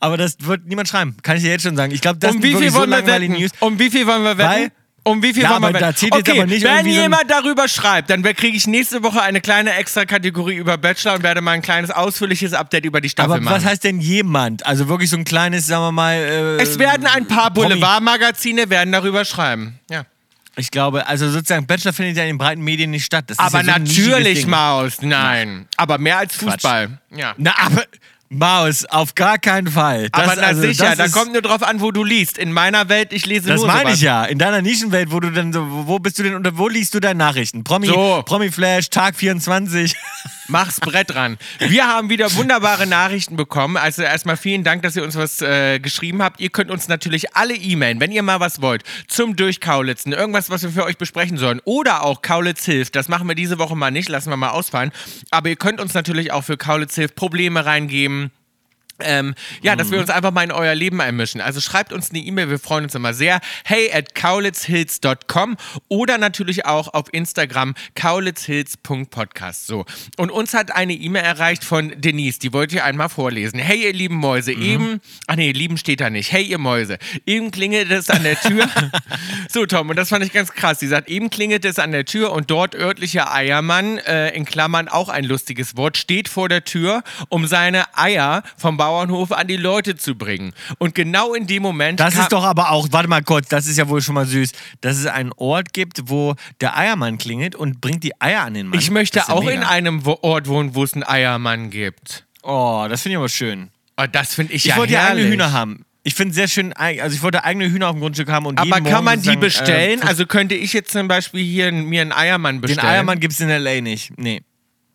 Aber das wird niemand schreiben. Kann ich dir jetzt schon sagen. Ich glaube, das um wie wirklich so langweilige wetten? News. Um wie viel wollen wir wetten? Weil- um wie viel Ja, wollen wir da zählt okay, aber nicht wenn irgendwie so jemand darüber schreibt, dann kriege ich nächste Woche eine kleine extra Kategorie über Bachelor und werde mal ein kleines ausführliches Update über die Staffel Aber machen. was heißt denn jemand? Also wirklich so ein kleines, sagen wir mal. Äh, es werden ein paar Boulevardmagazine werden darüber schreiben. Ja. Ich glaube, also sozusagen Bachelor findet ja in den breiten Medien nicht statt. Das ist Aber ja so natürlich. Maus, nein. Aber mehr als Quatsch. Fußball. Ja. Na, aber Maus, auf gar keinen Fall. Das, Aber na also, sicher, das da kommt nur drauf an, wo du liest. In meiner Welt, ich lese Das nur meine sowas. ich ja. In deiner Nischenwelt, wo du denn so, wo wo bist du denn unter, wo liest du deine Nachrichten? Promi, So. Promi Flash, Tag 24. Mach's Brett ran. Wir haben wieder wunderbare Nachrichten bekommen. Also erstmal vielen Dank, dass ihr uns was äh, geschrieben habt. Ihr könnt uns natürlich alle e-mailen, wenn ihr mal was wollt, zum Durchkaulitzen. Irgendwas, was wir für euch besprechen sollen. Oder auch Kaulitz hilft. Das machen wir diese Woche mal nicht, lassen wir mal ausfallen. Aber ihr könnt uns natürlich auch für Kaulitz hilft Probleme reingeben. Ähm, ja, dass wir uns einfach mal in euer Leben einmischen. Also schreibt uns eine E-Mail, wir freuen uns immer sehr. Hey at kaulitzhills.com oder natürlich auch auf Instagram kaulitzhills.podcast. So. Und uns hat eine E-Mail erreicht von Denise, die wollte ich einmal vorlesen. Hey, ihr lieben Mäuse, eben, ach nee, lieben steht da nicht. Hey, ihr Mäuse, eben klingelt es an der Tür. so, Tom, und das fand ich ganz krass. Sie sagt, eben klingelt es an der Tür und dort örtlicher Eiermann, äh, in Klammern auch ein lustiges Wort, steht vor der Tür, um seine Eier vom Bauernhof an die Leute zu bringen. Und genau in dem Moment. Das ist doch aber auch, warte mal kurz, das ist ja wohl schon mal süß, dass es einen Ort gibt, wo der Eiermann klingelt und bringt die Eier an den Mann. Ich möchte ja auch mega. in einem Ort wohnen, wo es einen Eiermann gibt. Oh, das finde ich aber schön. Oh, das finde ich, Ich ja wollte ja eigene. Hühner haben. Ich finde sehr schön, also ich wollte eigene Hühner auf dem Grundstück haben und Aber kann man die sozusagen, bestellen? Äh, also könnte ich jetzt zum Beispiel hier mir einen Eiermann den bestellen? Eiermann gibt es in L.A. nicht. Nee.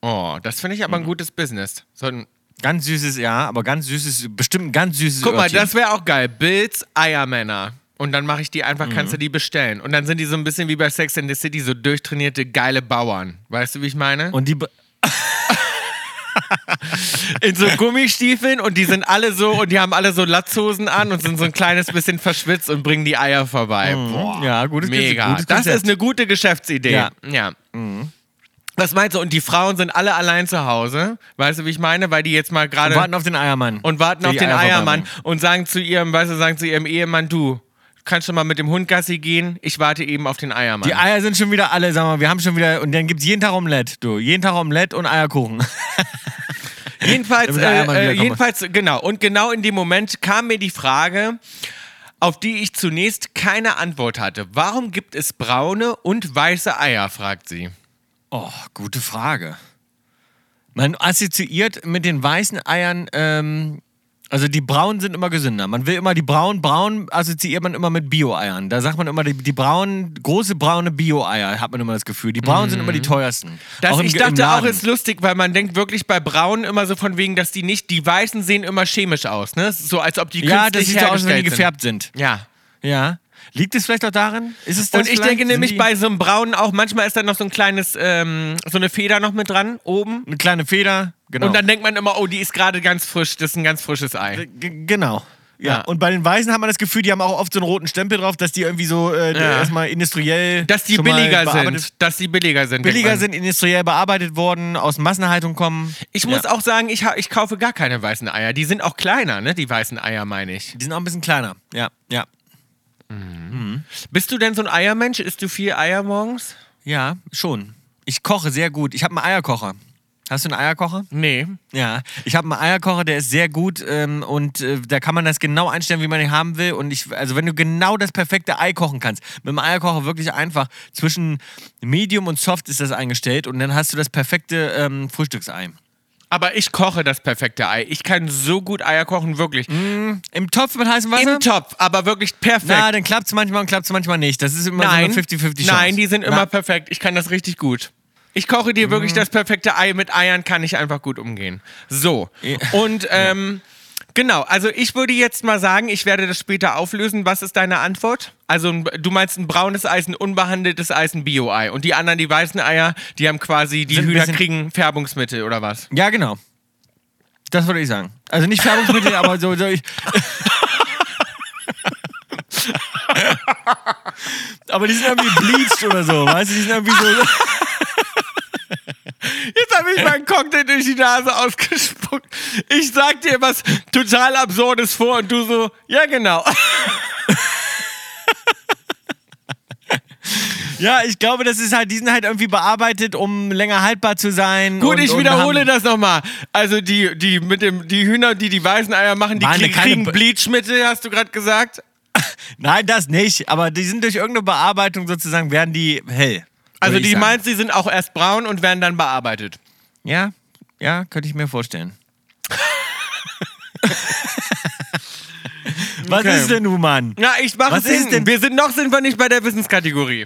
Oh, das finde ich aber Mhm. ein gutes Business. So ein, Ganz süßes, ja, aber ganz süßes, bestimmt ein ganz süßes guck mal, Örtchen. das wäre auch geil. Bills Eiermänner. Und dann mache ich die einfach, kannst du Mhm. die bestellen. Und dann sind die so ein bisschen wie bei Sex and the City, so durchtrainierte, geile Bauern. Weißt du, wie ich meine? Und die, in so Gummistiefeln und die sind alle so und die haben alle so Latzhosen an und sind so ein kleines bisschen verschwitzt und bringen die Eier vorbei. Boah, Mhm. ja, gutes mega. gutes das ist eine gute Geschäftsidee. Ja. ja. Was meinst du? Und die Frauen sind alle allein zu Hause. Weißt du, wie ich meine? Weil die jetzt mal gerade und warten auf den Eiermann. und warten auf den Eier Eiermann und sagen zu ihrem, weißt du, sagen zu ihrem Ehemann, du, kannst du mal mit dem Hund Gassi gehen? Ich warte eben auf den Eiermann. Die Eier sind schon wieder alle, sag mal, wir haben schon wieder, und dann gibt es jeden Tag Omelette, du. Jeden Tag Omelette und Eierkuchen. Jedenfalls, äh, äh, jedenfalls, genau. Und genau in dem Moment kam mir die Frage, auf die ich zunächst keine Antwort hatte. Warum gibt es braune und weiße Eier, fragt sie. Oh, gute Frage. Man assoziiert mit den weißen Eiern, ähm, also die braunen sind immer gesünder. Man will immer die braunen, braun assoziiert man immer mit Bio-Eiern. Da sagt man immer, die, die braunen, große braune Bio-Eier, hat man immer das Gefühl. Die braunen sind immer die teuersten. Das, im- ich im dachte auch, Laden. ist lustig, weil man denkt wirklich bei braunen immer so von wegen, dass die nicht, die weißen sehen immer chemisch aus, ne? So als ob die Ja, künstlich das sieht so aus, wenn die hergestellt gefärbt sind. sind. Ja. Ja. Liegt es vielleicht auch darin? Ist es das Und ich denke nämlich bei so einem braunen auch, manchmal ist da noch so ein kleines, ähm, so eine Feder noch mit dran, oben. Eine kleine Feder, genau. Und dann denkt man immer, oh, die ist gerade ganz frisch, das ist ein ganz frisches Ei. G genau. Ja. Ja. und bei den Weißen hat man das Gefühl, die haben auch oft so einen roten Stempel drauf, dass die irgendwie so äh, Ja. erstmal industriell. Dass die billiger sind. Dass die billiger sind. Billiger sind, industriell bearbeitet worden, aus Massenhaltung kommen. Ich Ja. muss auch sagen, ich, ich kaufe gar keine weißen Eier. Die sind auch kleiner, ne? Die weißen Eier, meine ich. Die sind auch ein bisschen kleiner. Ja, ja. Bist du denn so ein Eiermensch? Isst du viel Eier morgens? Ja, schon. Ich koche sehr gut. Ich habe einen Eierkocher. Hast du einen Eierkocher? Nee. Ja, ich habe einen Eierkocher, der ist sehr gut ähm, und äh, da kann man das genau einstellen, wie man ihn haben will. Und ich, also wenn du genau das perfekte Ei kochen kannst, mit dem Eierkocher wirklich einfach zwischen Medium und Soft ist das eingestellt und dann hast du das perfekte ähm, Frühstücksei. Aber ich koche das perfekte Ei. Ich kann so gut Eier kochen, wirklich. Im Topf mit heißem Wasser? Im Topf, aber wirklich perfekt. Na, dann klappt es manchmal und klappt es manchmal nicht. Das ist immer Nein, so eine 50-50 Chance. Nein, die sind immer Na, perfekt. Ich kann das richtig gut. Ich koche dir Mhm. wirklich das perfekte Ei. Mit Eiern kann ich einfach gut umgehen. So. Ja. Und ähm, genau, also ich würde jetzt mal sagen, ich werde das später auflösen. Was ist deine Antwort? Also du meinst ein braunes Ei, ist ein unbehandeltes Ei, ist ein Bio-Ei. Und die anderen, die weißen Eier, die haben quasi, die Sind Hühner kriegen Färbungsmittel oder was? Ja, genau. Das würde ich sagen. Also nicht Färbungsmittel, aber so. so ich aber die sind irgendwie bleached oder so, weißt du? Die sind irgendwie so. Jetzt habe ich meinen Cocktail durch die Nase ausgespuckt. Ich sag dir was total Absurdes vor und du so, ja genau. Ja, ich glaube, das ist halt, die sind halt irgendwie bearbeitet, um länger haltbar zu sein. Gut, und, ich und wiederhole haben, das nochmal. Also die, die mit dem, die Hühner, die die weißen Eier machen, die kriegen, kriegen Bleachmittel, hast du gerade gesagt. Nein, das nicht. Aber die sind durch irgendeine Bearbeitung sozusagen, werden die hell. Also die meinst, die sind auch erst braun und werden dann bearbeitet. Ja, ja, könnte ich mir vorstellen. Was Okay. ist denn nun, Mann? Ja, ich mache es denn- Wir sind noch sind wir nicht bei der Wissenskategorie.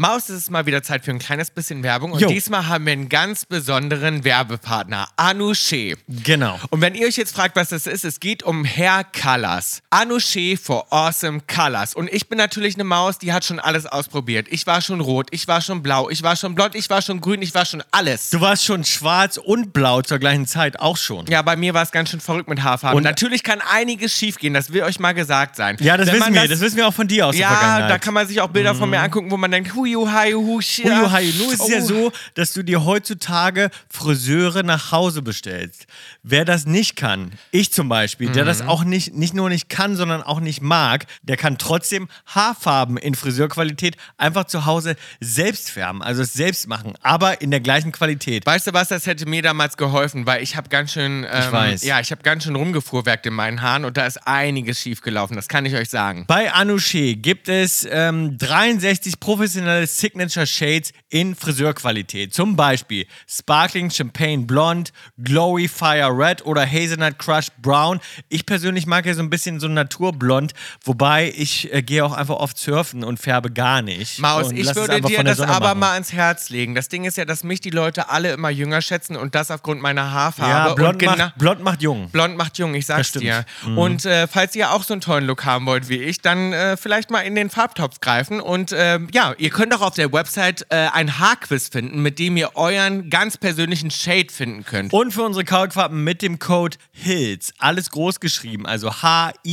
Maus, es ist mal wieder Zeit für ein kleines bisschen Werbung. Und Jo. diesmal haben wir einen ganz besonderen Werbepartner, Anouché. Genau. Und wenn ihr euch jetzt fragt, was das ist, es geht um Hair Colors. Anouché for Awesome Colors. Und ich bin natürlich eine Maus, die hat schon alles ausprobiert. Ich war schon rot, ich war schon blau, ich war schon blond, ich war schon grün, ich war schon alles. Du warst schon schwarz und blau zur gleichen Zeit, auch schon. Ja, bei mir war es ganz schön verrückt mit Haarfarben. Und- natürlich kann einiges schiefgehen, das will euch mal gesagt sein. Ja, das Wenn wissen wir. Das, wissen wir auch von dir aus Ja. Mhm. da kann man sich auch Bilder von mir angucken, wo man denkt, hu, hu, hi, hu, shia. Huiu, hi. Nur ist ja so, dass du dir heutzutage Friseure nach Hause bestellst. Wer das nicht kann, ich zum Beispiel, der Mhm. das auch nicht, nicht nur nicht kann, sondern auch nicht mag, der kann trotzdem Haarfarben in Friseurqualität einfach zu Hause selbst färben, also es selbst machen, aber in der gleichen Qualität. Weißt du was, das hätte mir damals geholfen, weil ich habe ganz schön, ähm, weiß. ja, ich habe ganz schön rumgefuhrwerkt in meinen Haaren und da ist einiges schiefgelaufen, das kann ich euch sagen. Bei Anouché gibt es ähm, 63 professionelle Signature Shades in Friseurqualität. Zum Beispiel Sparkling Champagne Blonde, Glowy Fire Red oder Hazelnut Crush Brown. Ich persönlich mag ja so ein bisschen so naturblond, wobei ich äh, gehe auch einfach oft surfen und färbe gar nicht. Maus, ich würde dir das Sonne aber machen. mal ans Herz legen. Das Ding ist ja, dass mich die Leute alle immer jünger schätzen und das aufgrund meiner Haarfarbe. Ja, blond macht, blond macht jung. Blond macht jung, ich sag's dir. Mhm. Und äh, falls ihr auch so einen tollen Look haben wollt wie ich, dann äh, vielleicht mal in den Farbtopf greifen. Und ähm, ja, ihr könnt auch auf der Website äh, ein Haarquiz finden, mit dem ihr euren ganz persönlichen Shade finden könnt. Und für unsere Kaulquappen mit dem Code HILLS, alles groß geschrieben, also H-I-L-L-S,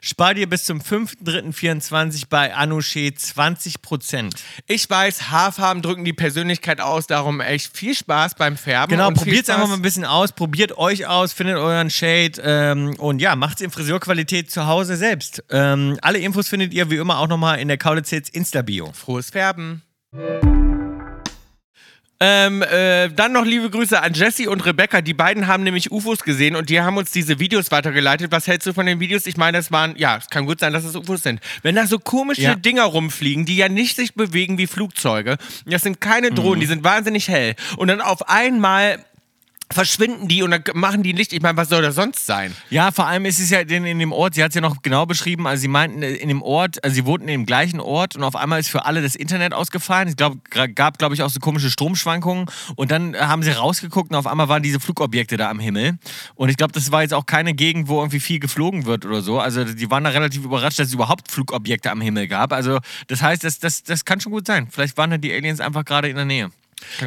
spart ihr bis zum 5.3.24 bei Anouché 20%. Ich weiß, Haarfarben drücken die Persönlichkeit aus, darum echt viel Spaß beim Färben. Genau, probiert es einfach mal ein bisschen aus, probiert euch aus, findet euren Shade ähm, und ja, macht es in Friseurqualität zu Hause selbst. Ähm, alle Infos findet ihr wie immer auch nochmal in der Kaulitz Hits Insta-Bio. Frohes Färben. Ähm, äh, dann noch liebe Grüße an Jesse und Rebecca. Die beiden haben nämlich UFOs gesehen und die haben uns diese Videos weitergeleitet. Was hältst du von den Videos? Ich meine, das waren, ja, es kann gut sein, dass es UFOs sind. Wenn da so komische Ja. Dinger rumfliegen, die ja nicht sich bewegen wie Flugzeuge, das sind keine Mhm. Drohnen, die sind wahnsinnig hell. Und dann auf einmal verschwinden die und dann machen die Licht. Ich meine, was soll das sonst sein? Ja, vor allem ist es ja in, in dem Ort, sie hat es ja noch genau beschrieben, also sie meinten äh, in dem Ort, also sie wohnten dem gleichen Ort und auf einmal ist für alle das Internet ausgefallen. Es glaub, gab, glaube ich, auch so komische Stromschwankungen und dann äh, haben sie rausgeguckt und auf einmal waren diese Flugobjekte da am Himmel. Und ich glaube, das war jetzt auch keine Gegend, wo irgendwie viel geflogen wird oder so. Also die waren da relativ überrascht, dass es überhaupt Flugobjekte am Himmel gab. Also das heißt, das, das, das kann schon gut sein. Vielleicht waren da die Aliens einfach gerade in der Nähe.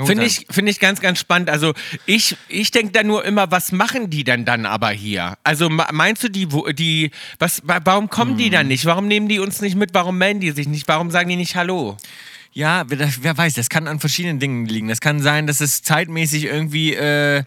Finde ich, finde ich ganz, ganz spannend. Also ich, ich denke da nur immer, was machen die denn dann aber hier? Also meinst du die, wo, die, was, wa- warum kommen die Hm. dann nicht? Warum nehmen die uns nicht mit? Warum melden die sich nicht? Warum sagen die nicht Hallo? Ja, wer, wer weiß, das kann an verschiedenen Dingen liegen. Das kann sein, dass es zeitmäßig irgendwie, äh,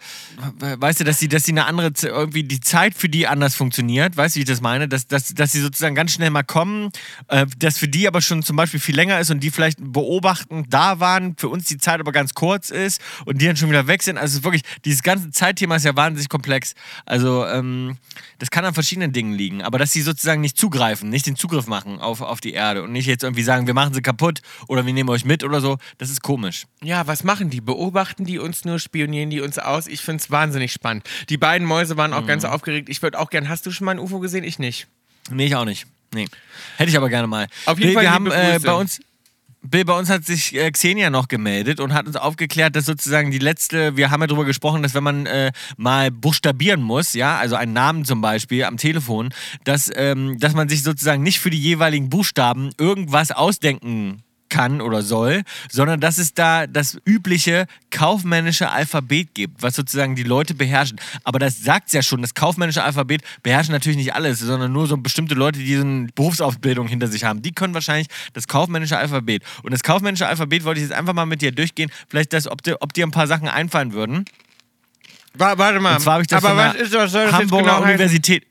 weißt du, dass sie, dass sie eine andere, irgendwie die Zeit für die anders funktioniert. Weißt du, wie ich das meine? Dass, dass, dass sie sozusagen ganz schnell mal kommen, äh, das für die aber schon zum Beispiel viel länger ist und die vielleicht beobachten, da waren, für uns die Zeit aber ganz kurz ist und die dann schon wieder weg sind. Also wirklich, dieses ganze Zeitthema ist ja wahnsinnig komplex. Also ähm, das kann an verschiedenen Dingen liegen. Aber dass sie sozusagen nicht zugreifen, nicht den Zugriff machen auf, auf die Erde und nicht jetzt irgendwie sagen, wir machen sie kaputt oder wir nehmen euch mit oder so, das ist komisch. Ja, was machen die? Beobachten die uns nur, spionieren die uns aus? Ich finde es wahnsinnig spannend. Die beiden Mäuse waren auch Mhm. ganz aufgeregt. Ich würde auch gern, hast du schon mal ein UFO gesehen? Ich nicht. Nee, ich auch nicht. Nee. Hätte ich aber gerne mal. Auf jeden Bill, Fall wir haben äh, bei uns. Bill, bei uns hat sich äh, Xenia noch gemeldet und hat uns aufgeklärt, dass sozusagen die letzte, wir haben ja darüber gesprochen, dass wenn man äh, mal buchstabieren muss, ja, also einen Namen zum Beispiel am Telefon, dass, ähm, dass man sich sozusagen nicht für die jeweiligen Buchstaben irgendwas ausdenken kann oder soll, sondern dass es da das übliche kaufmännische Alphabet gibt, was sozusagen die Leute beherrschen. Aber das sagt ja schon, das kaufmännische Alphabet beherrschen natürlich nicht alles, sondern nur so bestimmte Leute, die so eine Berufsausbildung hinter sich haben. Die können wahrscheinlich das kaufmännische Alphabet. Und das kaufmännische Alphabet wollte ich jetzt einfach mal mit dir durchgehen. Vielleicht, das, ob, dir, ob dir ein paar Sachen einfallen würden. Wa- Warte mal. Und zwar habe ich das Aber was, ist, was soll das Hamburger genau heißen?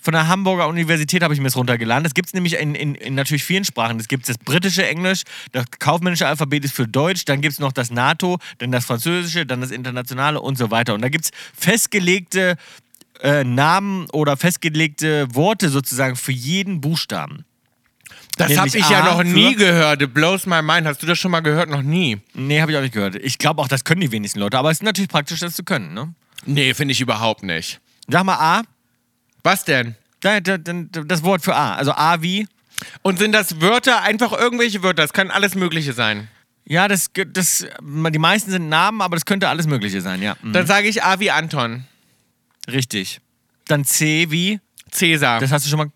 Von der Hamburger Universität habe ich mir das runtergeladen. Das gibt es nämlich in, in, in natürlich vielen Sprachen. Es gibt das britische Englisch, das kaufmännische Alphabet ist für Deutsch, dann gibt es noch das NATO, dann das Französische, dann das Internationale und so weiter. Und da gibt es festgelegte äh, Namen oder festgelegte Worte sozusagen für jeden Buchstaben. Das habe ich ja A noch für- nie gehört. It blows my mind. Hast du das schon mal gehört? Noch nie. Nee, habe ich auch nicht gehört. Ich glaube auch, das können die wenigsten Leute, aber es ist natürlich praktisch, das zu können. Ne? Nee, finde ich überhaupt nicht. Sag mal A, Was denn? da, da, da, das Wort für A. Also A wie Und sind das Wörter, einfach irgendwelche Wörter? Das kann alles Mögliche sein. Ja, das, das, die meisten sind Namen, aber das könnte alles Mögliche sein, ja. Mhm. Dann sage ich A wie Anton. Richtig. Dann C wie, Cäsar. das hast du schon mal.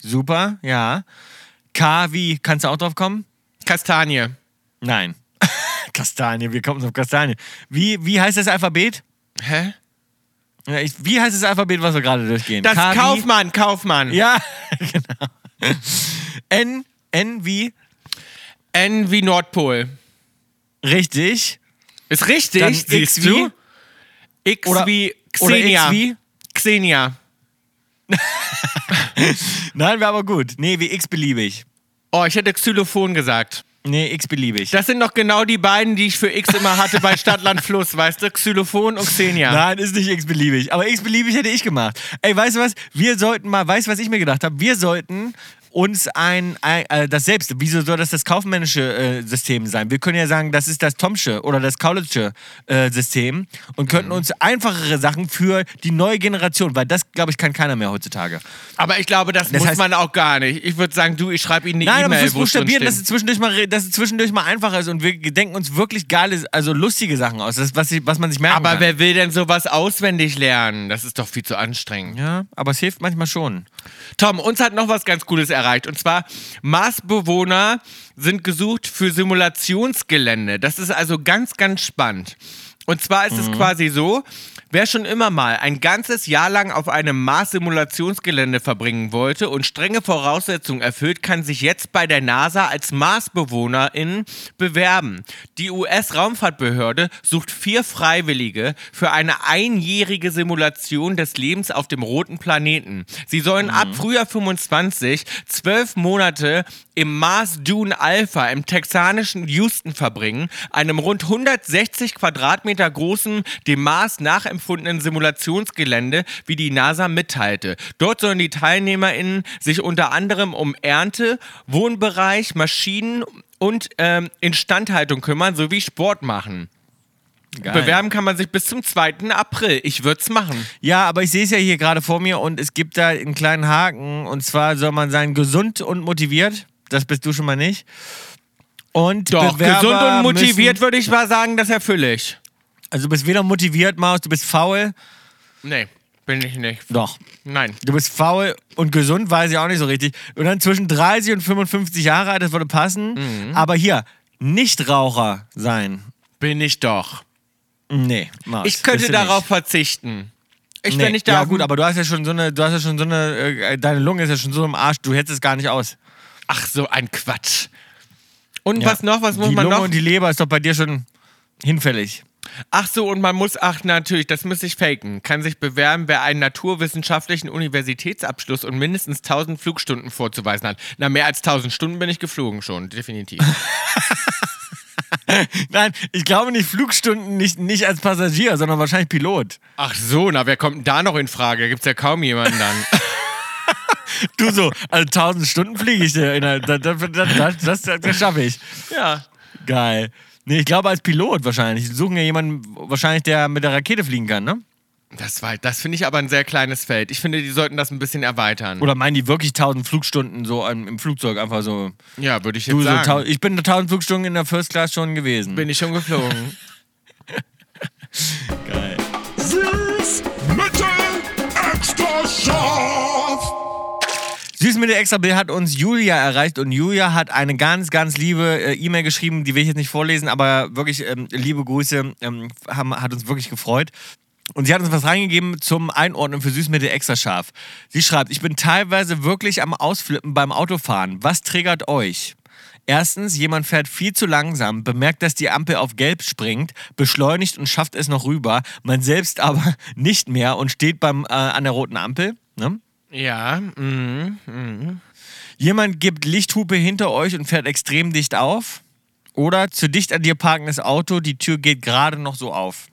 Super, ja. K wie, kannst du auch drauf kommen? Kastanie. Nein. Kastanie, wir kommen auf Kastanie. Wie, wie heißt das Alphabet? Hä? Ich, wie heißt das Alphabet, was wir gerade durchgehen? Das K wie- Kaufmann, Kaufmann. Ja, genau. N, N wie, N wie Nordpol. richtig. Ist richtig, Dann siehst X du? X Oder- wie oder X Xenia. wie? Xenia. Nein, wäre aber gut. Nee, wie x-beliebig. Oh, ich hätte Xylophon gesagt. Nee, x-beliebig. Das sind doch genau die beiden, die ich für X immer hatte bei Stadtland Fluss, weißt du? Xylophon und Xenia. Nein, ist nicht x-beliebig. Aber x-beliebig hätte ich gemacht. Ey, weißt du was? Wir sollten mal, weißt du, was ich mir gedacht habe? Wir sollten uns ein, ein äh, das selbst, wieso soll das das kaufmännische äh, System sein? Wir können ja sagen, das ist das Tomsche oder das Kaulitsche äh, System und könnten Mhm. uns einfachere Sachen für die neue Generation, weil das, glaube ich, kann keiner mehr heutzutage. Aber ich glaube, das, Das muss heißt- man auch gar nicht. Ich würde sagen, du, ich schreibe Ihnen eine Nein, aber E-Mail, fürs wo es drin Buchstabieren, dass es, steht. zwischendurch mal, re- dass es zwischendurch mal einfacher ist und wir denken uns wirklich geile, also lustige Sachen aus, das, was, ich- was man sich merken Aber kann. wer will denn sowas auswendig lernen? Das ist doch viel zu anstrengend. ja, aber es hilft manchmal schon. Tom, uns hat noch was ganz Cooles erreicht. Und zwar, Marsbewohner sind gesucht für Simulationsgelände. Das ist also ganz, ganz spannend. Und zwar ist es quasi so, wer schon immer mal ein ganzes Jahr lang auf einem Mars-Simulationsgelände verbringen wollte und strenge Voraussetzungen erfüllt, kann sich jetzt bei der NASA als Marsbewohnerin bewerben. Die US-Raumfahrtbehörde sucht vier Freiwillige für eine einjährige Simulation des Lebens auf dem roten Planeten. Sie sollen ab Frühjahr 25 zwölf Monate im Mars Dune Alpha im texanischen Houston verbringen, einem rund 160 Quadratmeter großen, dem Mars nachempfundenen Simulationsgelände, wie die NASA mitteilte. Dort sollen die TeilnehmerInnen sich unter anderem um Ernte, Wohnbereich, Maschinen und ähm, Instandhaltung kümmern sowie Sport machen. Geil. Bewerben kann man sich bis zum 2. April. Ich würde es machen. Ja, aber ich sehe es ja hier gerade vor mir und es gibt da einen kleinen Haken. Und zwar soll man sein gesund und motiviert. Das bist du schon mal nicht. Und Doch, Bewerber gesund und motiviert würde ich mal sagen, das erfülle ich. also du bist weder motiviert, Maus, du bist faul. Nee, bin ich nicht. Doch. Nein. Du bist faul und gesund, weiß ich auch nicht so richtig. Und dann zwischen 30 und 55 Jahre alt, das würde passen. Mhm. Aber hier, Nichtraucher sein. Bin ich doch. Nee, Maus. Ich könnte darauf nicht. verzichten. Ich, Nee. wenn ich da ja gut, aber du hast ja schon so eine, du hast ja schon so eine, äh, deine Lunge ist ja schon so im Arsch, du hättest es gar nicht aus. Ach, so ein Quatsch. Und Ja. was noch? Was muss die man Lunge noch? und die Leber ist doch bei dir schon hinfällig. Ach so, und man muss, ach natürlich, das muss ich faken. Kann sich bewerben, wer einen naturwissenschaftlichen Universitätsabschluss und mindestens 1000 Flugstunden vorzuweisen hat. Na, mehr als 1000 Stunden bin ich geflogen schon, definitiv. Nein, ich glaube nicht Flugstunden, nicht, nicht als Passagier, sondern wahrscheinlich Pilot. ach so, na, wer kommt denn da noch in Frage? Gibt's ja kaum jemanden dann. Du so, also 1000 Stunden fliege ich. in der- Das, das, das, das, das, schaffe ich. ja. Geil. Nee, ich glaube als Pilot wahrscheinlich. Die suchen ja jemanden, wahrscheinlich, der mit der Rakete fliegen kann, ne? Das, war- das finde ich aber ein sehr kleines Feld. Ich finde, die sollten das ein bisschen erweitern. Oder meinen die wirklich 1000 Flugstunden so im im Flugzeug einfach so? ja, würde ich jetzt Du so, sagen. ich bin 1000 Flugstunden in der First Class schon gewesen. bin ich schon geflogen. Geil. Süß, mittel, extra scharf. Der Extra Bill hat uns Julia erreicht und Julia hat eine ganz, ganz liebe äh, E-Mail geschrieben, die will ich jetzt nicht vorlesen, aber wirklich ähm, liebe Grüße, ähm, haben, hat uns wirklich gefreut. Und sie hat uns was reingegeben zum Einordnen für Süßmittel extra scharf. Sie schreibt, ich bin teilweise wirklich am Ausflippen beim Autofahren. Was triggert euch? Erstens, jemand fährt viel zu langsam, bemerkt, dass die Ampel auf Gelb springt, beschleunigt und schafft es noch rüber, man selbst aber nicht mehr und steht beim, äh, an der roten Ampel. Ne? Ja, mhm. mhm. Jemand gibt Lichthupe hinter euch und fährt extrem dicht auf. Oder zu dicht an dir parkendes Auto, die Tür geht gerade noch so auf.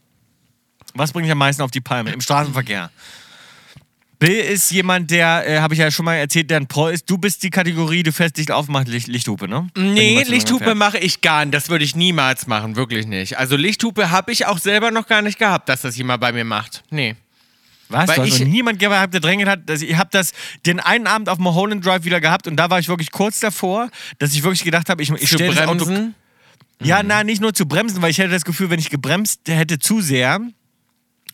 Was bringt dich am meisten auf die Palme im Straßenverkehr? Bill ist jemand, der, äh, habe ich ja schon mal erzählt, der ein Pro ist. Du bist die Kategorie, du fährst dicht auf, macht Licht, Lichthupe, ne? Nee, Lichthupe mache ich gar nicht. Das würde ich niemals machen, wirklich nicht. Also Lichthupe habe ich auch selber noch gar nicht gehabt, dass das jemand bei mir macht. Nee. Was? Weil ich- niemand gehabt, der drängelt hat. Ich habe das den einen Abend auf Mulholland Drive wieder gehabt und da war ich wirklich kurz davor, dass ich wirklich gedacht habe, ich, ich stelle das Auto bremsen. Ja, na, nicht nur zu bremsen, weil ich hätte das Gefühl, wenn ich gebremst hätte zu sehr,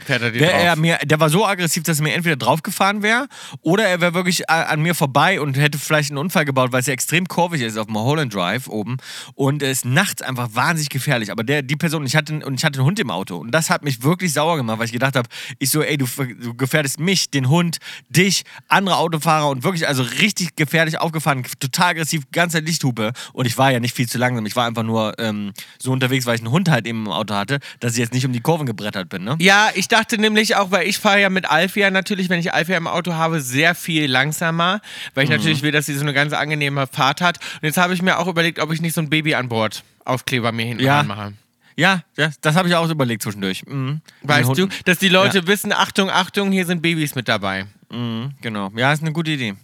Fährt er er mir, der war so aggressiv, dass er mir entweder draufgefahren wäre oder er wäre wirklich an mir vorbei und hätte vielleicht einen Unfall gebaut, weil es ja extrem kurvig ist auf dem Holland Drive oben. Und es ist nachts einfach wahnsinnig gefährlich. Aber der, die Person, ich hatte, und ich hatte einen Hund im Auto. Und das hat mich wirklich sauer gemacht, weil ich gedacht habe, ich so, ey, du, du gefährdest mich, den Hund, dich, andere Autofahrer und wirklich also richtig gefährlich aufgefahren, total aggressiv, ganze Lichthupe. Und ich war ja nicht viel zu langsam, ich war einfach nur ähm, so unterwegs, weil ich einen Hund halt eben im Auto hatte, dass ich jetzt nicht um die Kurven gebrettert bin, ne? Ja, ich dachte nämlich auch, weil ich fahre ja mit Alfia natürlich, wenn ich Alfia im Auto habe, sehr viel langsamer, weil Mhm. ich natürlich will, dass sie so eine ganz angenehme Fahrt hat. Und jetzt habe ich mir auch überlegt, ob ich nicht so ein Baby an Bord Aufkleber mir hinten Ja. reinmache. Ja, ja das habe ich auch überlegt zwischendurch. Mhm. Weißt du, dass die Leute Ja. wissen, Achtung, Achtung, hier sind Babys mit dabei. Mhm, genau. Ja, ist eine gute Idee.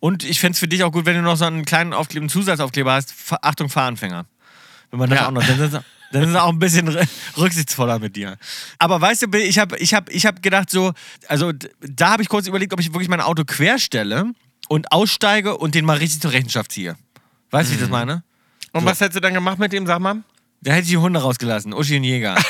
Und ich fände es für dich auch gut, wenn du noch so einen kleinen Aufkleber, einen Zusatzaufkleber hast. Achtung, Fahranfänger. Wenn man das Ja. auch noch. Dann ist, er auch ein bisschen rücksichtsvoller mit dir. Aber weißt du, ich habe ich hab, ich hab gedacht, so, also da habe ich kurz überlegt, ob ich wirklich mein Auto querstelle und aussteige und den mal richtig zur Rechenschaft ziehe. Weißt du, wie ich das Mhm. meine? Und So. was hättest du dann gemacht mit dem, sag mal? Da hätte ich die Hunde rausgelassen. Uschi und Jäger.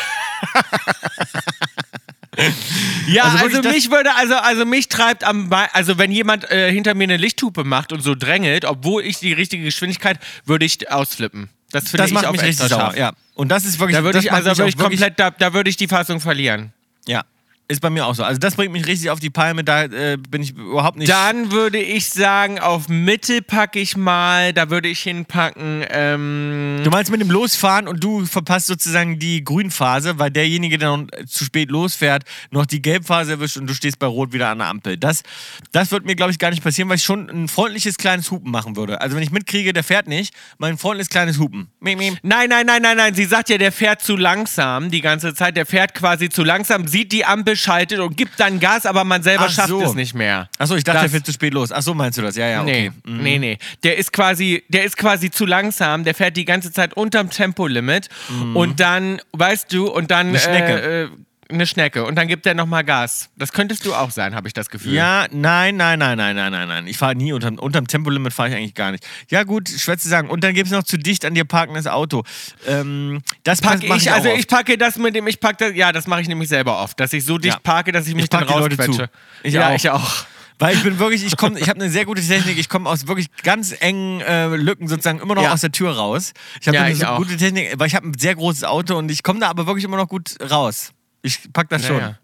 Ja, Also also, mich würde, also, also mich treibt am, Be- also wenn jemand äh, hinter mir eine Lichthupe macht und so drängelt, obwohl ich die richtige Geschwindigkeit, würde ich ausflippen. Das finde Das ich macht auf mich richtig sauer. scharf. Ja. Und das ist wirklich. Da würde ich, also auch ich komplett, da, da würde ich die Fassung verlieren. Ja, ist bei mir auch so. Also das bringt mich richtig auf die Palme, da äh, bin ich überhaupt nicht... Dann würde ich sagen, auf Mitte packe ich mal, da würde ich hinpacken, ähm, Du meinst mit dem Losfahren und du verpasst sozusagen die Grünphase, weil derjenige, der noch zu spät losfährt, noch die Gelbphase erwischt und du stehst bei Rot wieder an der Ampel. Das, das wird mir, glaube ich, gar nicht passieren, weil ich schon ein freundliches kleines Hupen machen würde. Also wenn ich mitkriege, der fährt nicht, mein freundliches kleines Hupen. Miep, miep. Nein, nein, nein, nein, nein. Sie sagt ja, der fährt zu langsam die ganze Zeit. Der fährt quasi zu langsam, sieht die Ampel, schaltet und gibt dann Gas, aber man selber Ach schafft so. es nicht mehr. Achso, ich dachte, Das- der fährt zu spät los. Achso, meinst du das? Ja, ja, Nee, okay. Mhm. nee, nee. Der ist quasi, der ist quasi zu langsam. Der fährt die ganze Zeit unterm Tempolimit und dann, weißt du, und dann Mhm. Eine Schnecke. Äh, äh, eine Schnecke und dann gibt er nochmal Gas. Das könntest du auch sein, habe ich das Gefühl. Ja, nein, nein, nein, nein, nein, nein, nein. Ich fahre nie unterm, unterm Tempolimit fahre ich eigentlich gar nicht. Ja, gut, schwer zu sagen. Und dann gibt es noch zu dicht an dir parkendes Auto. Ähm, das Pack mach ich, auch also oft. ich packe das mit dem, ich packe das, ja, das mache ich nämlich selber oft, dass ich so dicht Ja. parke, dass ich mich Ich dann rausquetsche. Ich ja, auch. ich auch. Weil ich bin wirklich, ich komme, ich habe eine sehr gute Technik. Ich komme aus wirklich ganz engen äh, Lücken sozusagen immer noch Ja. aus der Tür raus. Ich habe Ja, eine ich so auch. gute Technik, weil ich habe ein sehr großes Auto und ich komme da aber wirklich immer noch gut raus. Ich pack das Ja, schon. ja.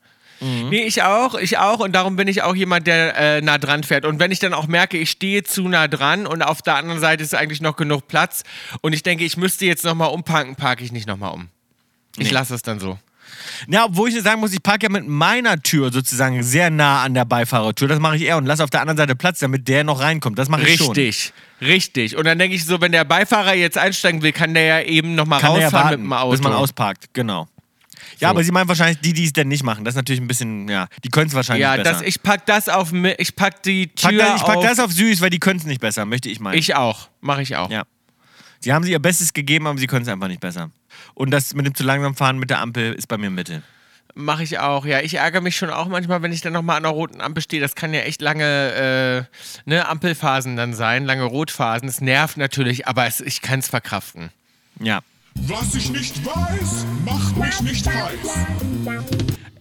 Nee, ich auch, ich auch. Und darum bin ich auch jemand, der äh, nah dran fährt. Und wenn ich dann auch merke, ich stehe zu nah dran und auf der anderen Seite ist eigentlich noch genug Platz und ich denke, ich müsste jetzt nochmal umparken, parke ich nicht nochmal um. Ich Nee. lasse es dann so. Ja, obwohl ich sagen muss, ich parke ja mit meiner Tür sozusagen sehr nah an der Beifahrertür. Das mache ich eher und lasse auf der anderen Seite Platz, damit der noch reinkommt. Das mache ich schon. Richtig, richtig. Und dann denke ich so, wenn der Beifahrer jetzt einsteigen will, kann der ja eben nochmal der ja rausfahren warten, mit dem Auto. bis man ausparkt. Genau. Ja, aber sie meinen wahrscheinlich die, die es denn nicht machen. Das ist natürlich ein bisschen, ja, die können es wahrscheinlich ja, besser. das, ich pack das auf, ich pack die Tür pack das, ich pack auf. das auf süß, weil die können es nicht besser, möchte ich meinen. Ich auch, mache ich auch. Ja. Sie haben sie ihr Bestes gegeben, aber sie können es einfach nicht besser. Und das mit dem zu langsam fahren mit der Ampel ist bei mir Mitte. Mache ich auch, ja. Ich ärgere mich schon auch manchmal, wenn ich dann nochmal an der roten Ampel stehe. Das kann ja echt lange äh, ne, Ampelphasen dann sein, lange Rotphasen. Es nervt natürlich, aber es, ich kann es verkraften. Ja. Was ich nicht weiß, macht mich nicht heiß.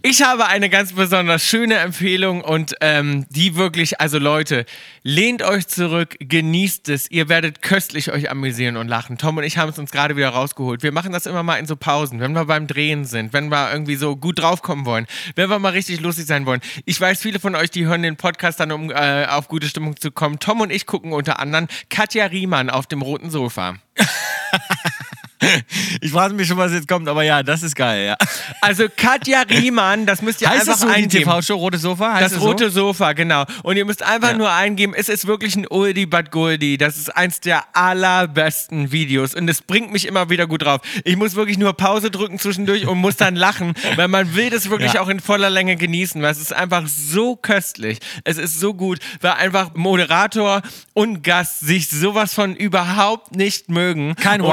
Ich habe eine ganz besonders schöne Empfehlung und ähm, die wirklich, also Leute, lehnt euch zurück, genießt es. Ihr werdet köstlich euch amüsieren und lachen. Tom und ich haben es uns gerade wieder rausgeholt. Wir machen das immer mal in so Pausen, wenn wir beim Drehen sind, wenn wir irgendwie so gut draufkommen wollen, wenn wir mal richtig lustig sein wollen. Ich weiß, viele von euch, die hören den Podcast dann, um äh, auf gute Stimmung zu kommen. Tom und ich gucken unter anderem Katja Riemann auf dem roten Sofa. Ich frage mich schon, was jetzt kommt, aber ja, das ist geil, ja. Also Katja Riemann, das müsst ihr Heißt einfach das so die eingeben. TV-Show Rote Sofa? Heißt Das es rote Sofa, genau. Und ihr müsst einfach Ja. nur eingeben, es ist wirklich ein Oldie but Goldie. Das ist eins der allerbesten Videos und es bringt mich immer wieder gut drauf. Ich muss wirklich nur Pause drücken zwischendurch und muss dann lachen, weil man will das wirklich Ja. auch in voller Länge genießen, weil es ist einfach so köstlich. Es ist so gut, weil einfach Moderator und Gast sich sowas von überhaupt nicht mögen. Kein und,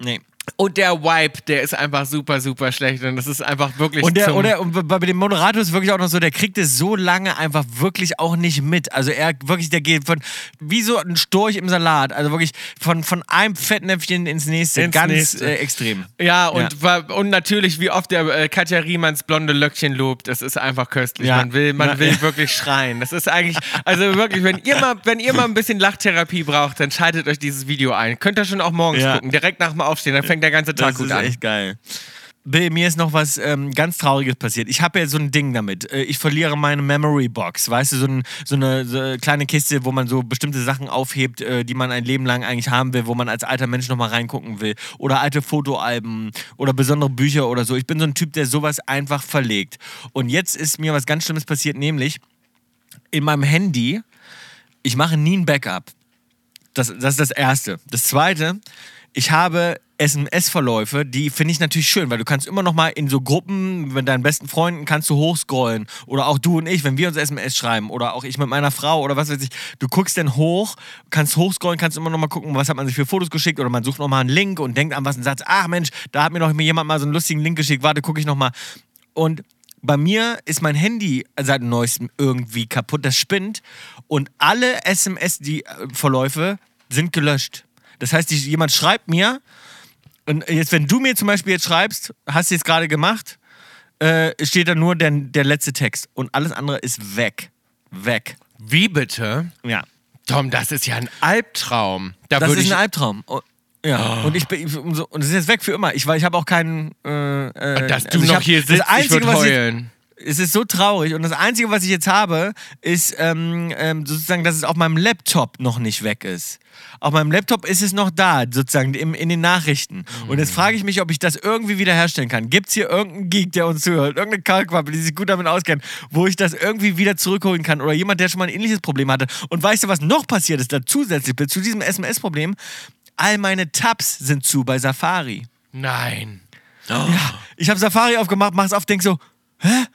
Wipe. Und der Vibe, der ist einfach super, super schlecht und das ist einfach wirklich Und der, oder, und bei dem Moderator ist wirklich auch noch so, der kriegt es so lange einfach wirklich auch nicht mit. Also er wirklich, der geht von, wie so ein Storch im Salat, also wirklich von, von einem Fettnäpfchen ins nächste, Ins ganz nächste. Äh, extrem. Ja, und, wa- und natürlich, wie oft der äh, Katja Riemanns blonde Löckchen lobt, das ist einfach köstlich. Ja. Man will, man Ja. will wirklich schreien. Das ist eigentlich, also wirklich, wenn ihr mal, wenn ihr mal ein bisschen Lachtherapie braucht, dann schaltet euch dieses Video ein. Könnt ihr schon auch morgens Ja. gucken, direkt nach dem Aufstehen, dann fängt der ganze Tag Das gut ist an. echt geil. Bill, mir ist noch was ähm, ganz Trauriges passiert. Ich habe ja so ein Ding damit. Äh, ich verliere meine Memory Box. Weißt du, so, ein, so eine so kleine Kiste, wo man so bestimmte Sachen aufhebt, äh, die man ein Leben lang eigentlich haben will, wo man als alter Mensch nochmal reingucken will. Oder alte Fotoalben oder besondere Bücher oder so. Ich bin so ein Typ, der sowas einfach verlegt. Und jetzt ist mir was ganz Schlimmes passiert, nämlich in meinem Handy, ich mache nie ein Backup. Das, das ist das Erste. Das Zweite, ich habe SMS-Verläufe, die finde ich natürlich schön, weil du kannst immer noch mal in so Gruppen mit deinen besten Freunden kannst du hochscrollen. Oder auch du und ich, wenn wir uns SMS schreiben. Oder auch ich mit meiner Frau oder was weiß ich, du guckst dann hoch, kannst hochscrollen, kannst immer noch mal gucken, was hat man sich für Fotos geschickt. Oder man sucht noch mal einen Link und denkt an was und sagt, ach Mensch, da hat mir doch jemand mal so einen lustigen Link geschickt, warte, gucke ich noch mal. Und bei mir ist mein Handy seit neuestem irgendwie kaputt, das spinnt. Und alle SMS-Verläufe sind gelöscht. Das heißt, die, jemand schreibt mir und jetzt, wenn du mir zum Beispiel jetzt schreibst, hast du jetzt gerade gemacht, äh, steht da nur der, der letzte Text und alles andere ist weg. Weg. Wie bitte? Ja. Tom, das ist ja ein Albtraum. Da Das würde ist ich, ein Albtraum. Oh, ja. Und ich bin ich- und so- und es ist jetzt weg für immer. Ich, weil ich habe auch keinen. Äh, äh, dass du also ich noch hab- hier das sitzt, ich Einzige, würde ich- heulen. Es ist so traurig und das Einzige, was ich jetzt habe, ist ähm, ähm, sozusagen, dass es auf meinem Laptop noch nicht weg ist. Auf meinem Laptop ist es noch da, sozusagen im, in den Nachrichten. Und jetzt frage ich mich, ob ich das irgendwie wiederherstellen kann. Gibt es hier irgendeinen Geek, der uns zuhört, irgendeine Kalkwappe, die sich gut damit auskennt, wo ich das irgendwie wieder zurückholen kann? Oder jemand, der schon mal ein ähnliches Problem hatte. Und weißt du, was noch passiert ist da zusätzlich zu diesem SMS-Problem? All meine Tabs sind zu bei Safari. Nein. Ich habe Safari aufgemacht, mach's auf, denk so, hä?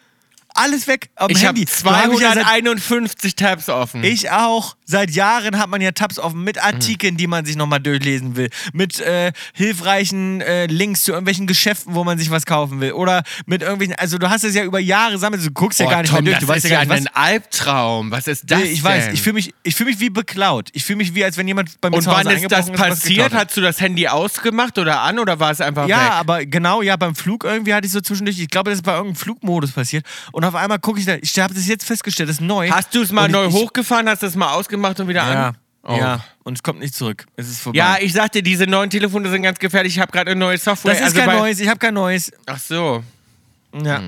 Alles weg dem Ich habe Handy. Da hab ich ja seit- 251 Tabs offen. Ich auch. Seit Jahren hat man ja Tabs offen Mhm. mit Artikeln, die man sich nochmal durchlesen will. Mit äh, hilfreichen äh, Links zu irgendwelchen Geschäften, wo man sich was kaufen will. Oder mit irgendwelchen. Also, du hast es ja über Jahre sammelt. Du guckst ja Oh, gar nicht Tom, mehr durch. das Du weißt ist ja ja gar nicht, ein Albtraum. Was ist das was. Ich weiß, denn? ich fühle mich, ich fühl mich wie beklaut. Ich fühle mich wie, als wenn jemand bei mir Und zu Hause wann ist das was passiert? Hast du das Handy ausgemacht oder an oder war es einfach Ja, weg? aber genau, ja, beim Flug irgendwie hatte ich so zwischendurch, ich glaube, das ist bei irgendeinem Flugmodus passiert. Und auf einmal gucke ich da, ich habe das jetzt festgestellt, das ist neu. Hast du es mal Und neu ich, hochgefahren, hast es mal ausgemacht und wieder Ja, an? Oh. ja. Und es kommt nicht zurück. Es ist vorbei. Ja, ich sagte, diese neuen Telefone sind ganz gefährlich. Ich habe gerade eine neue Software. das ist also kein neues, ich habe kein neues. Ach so. Ja.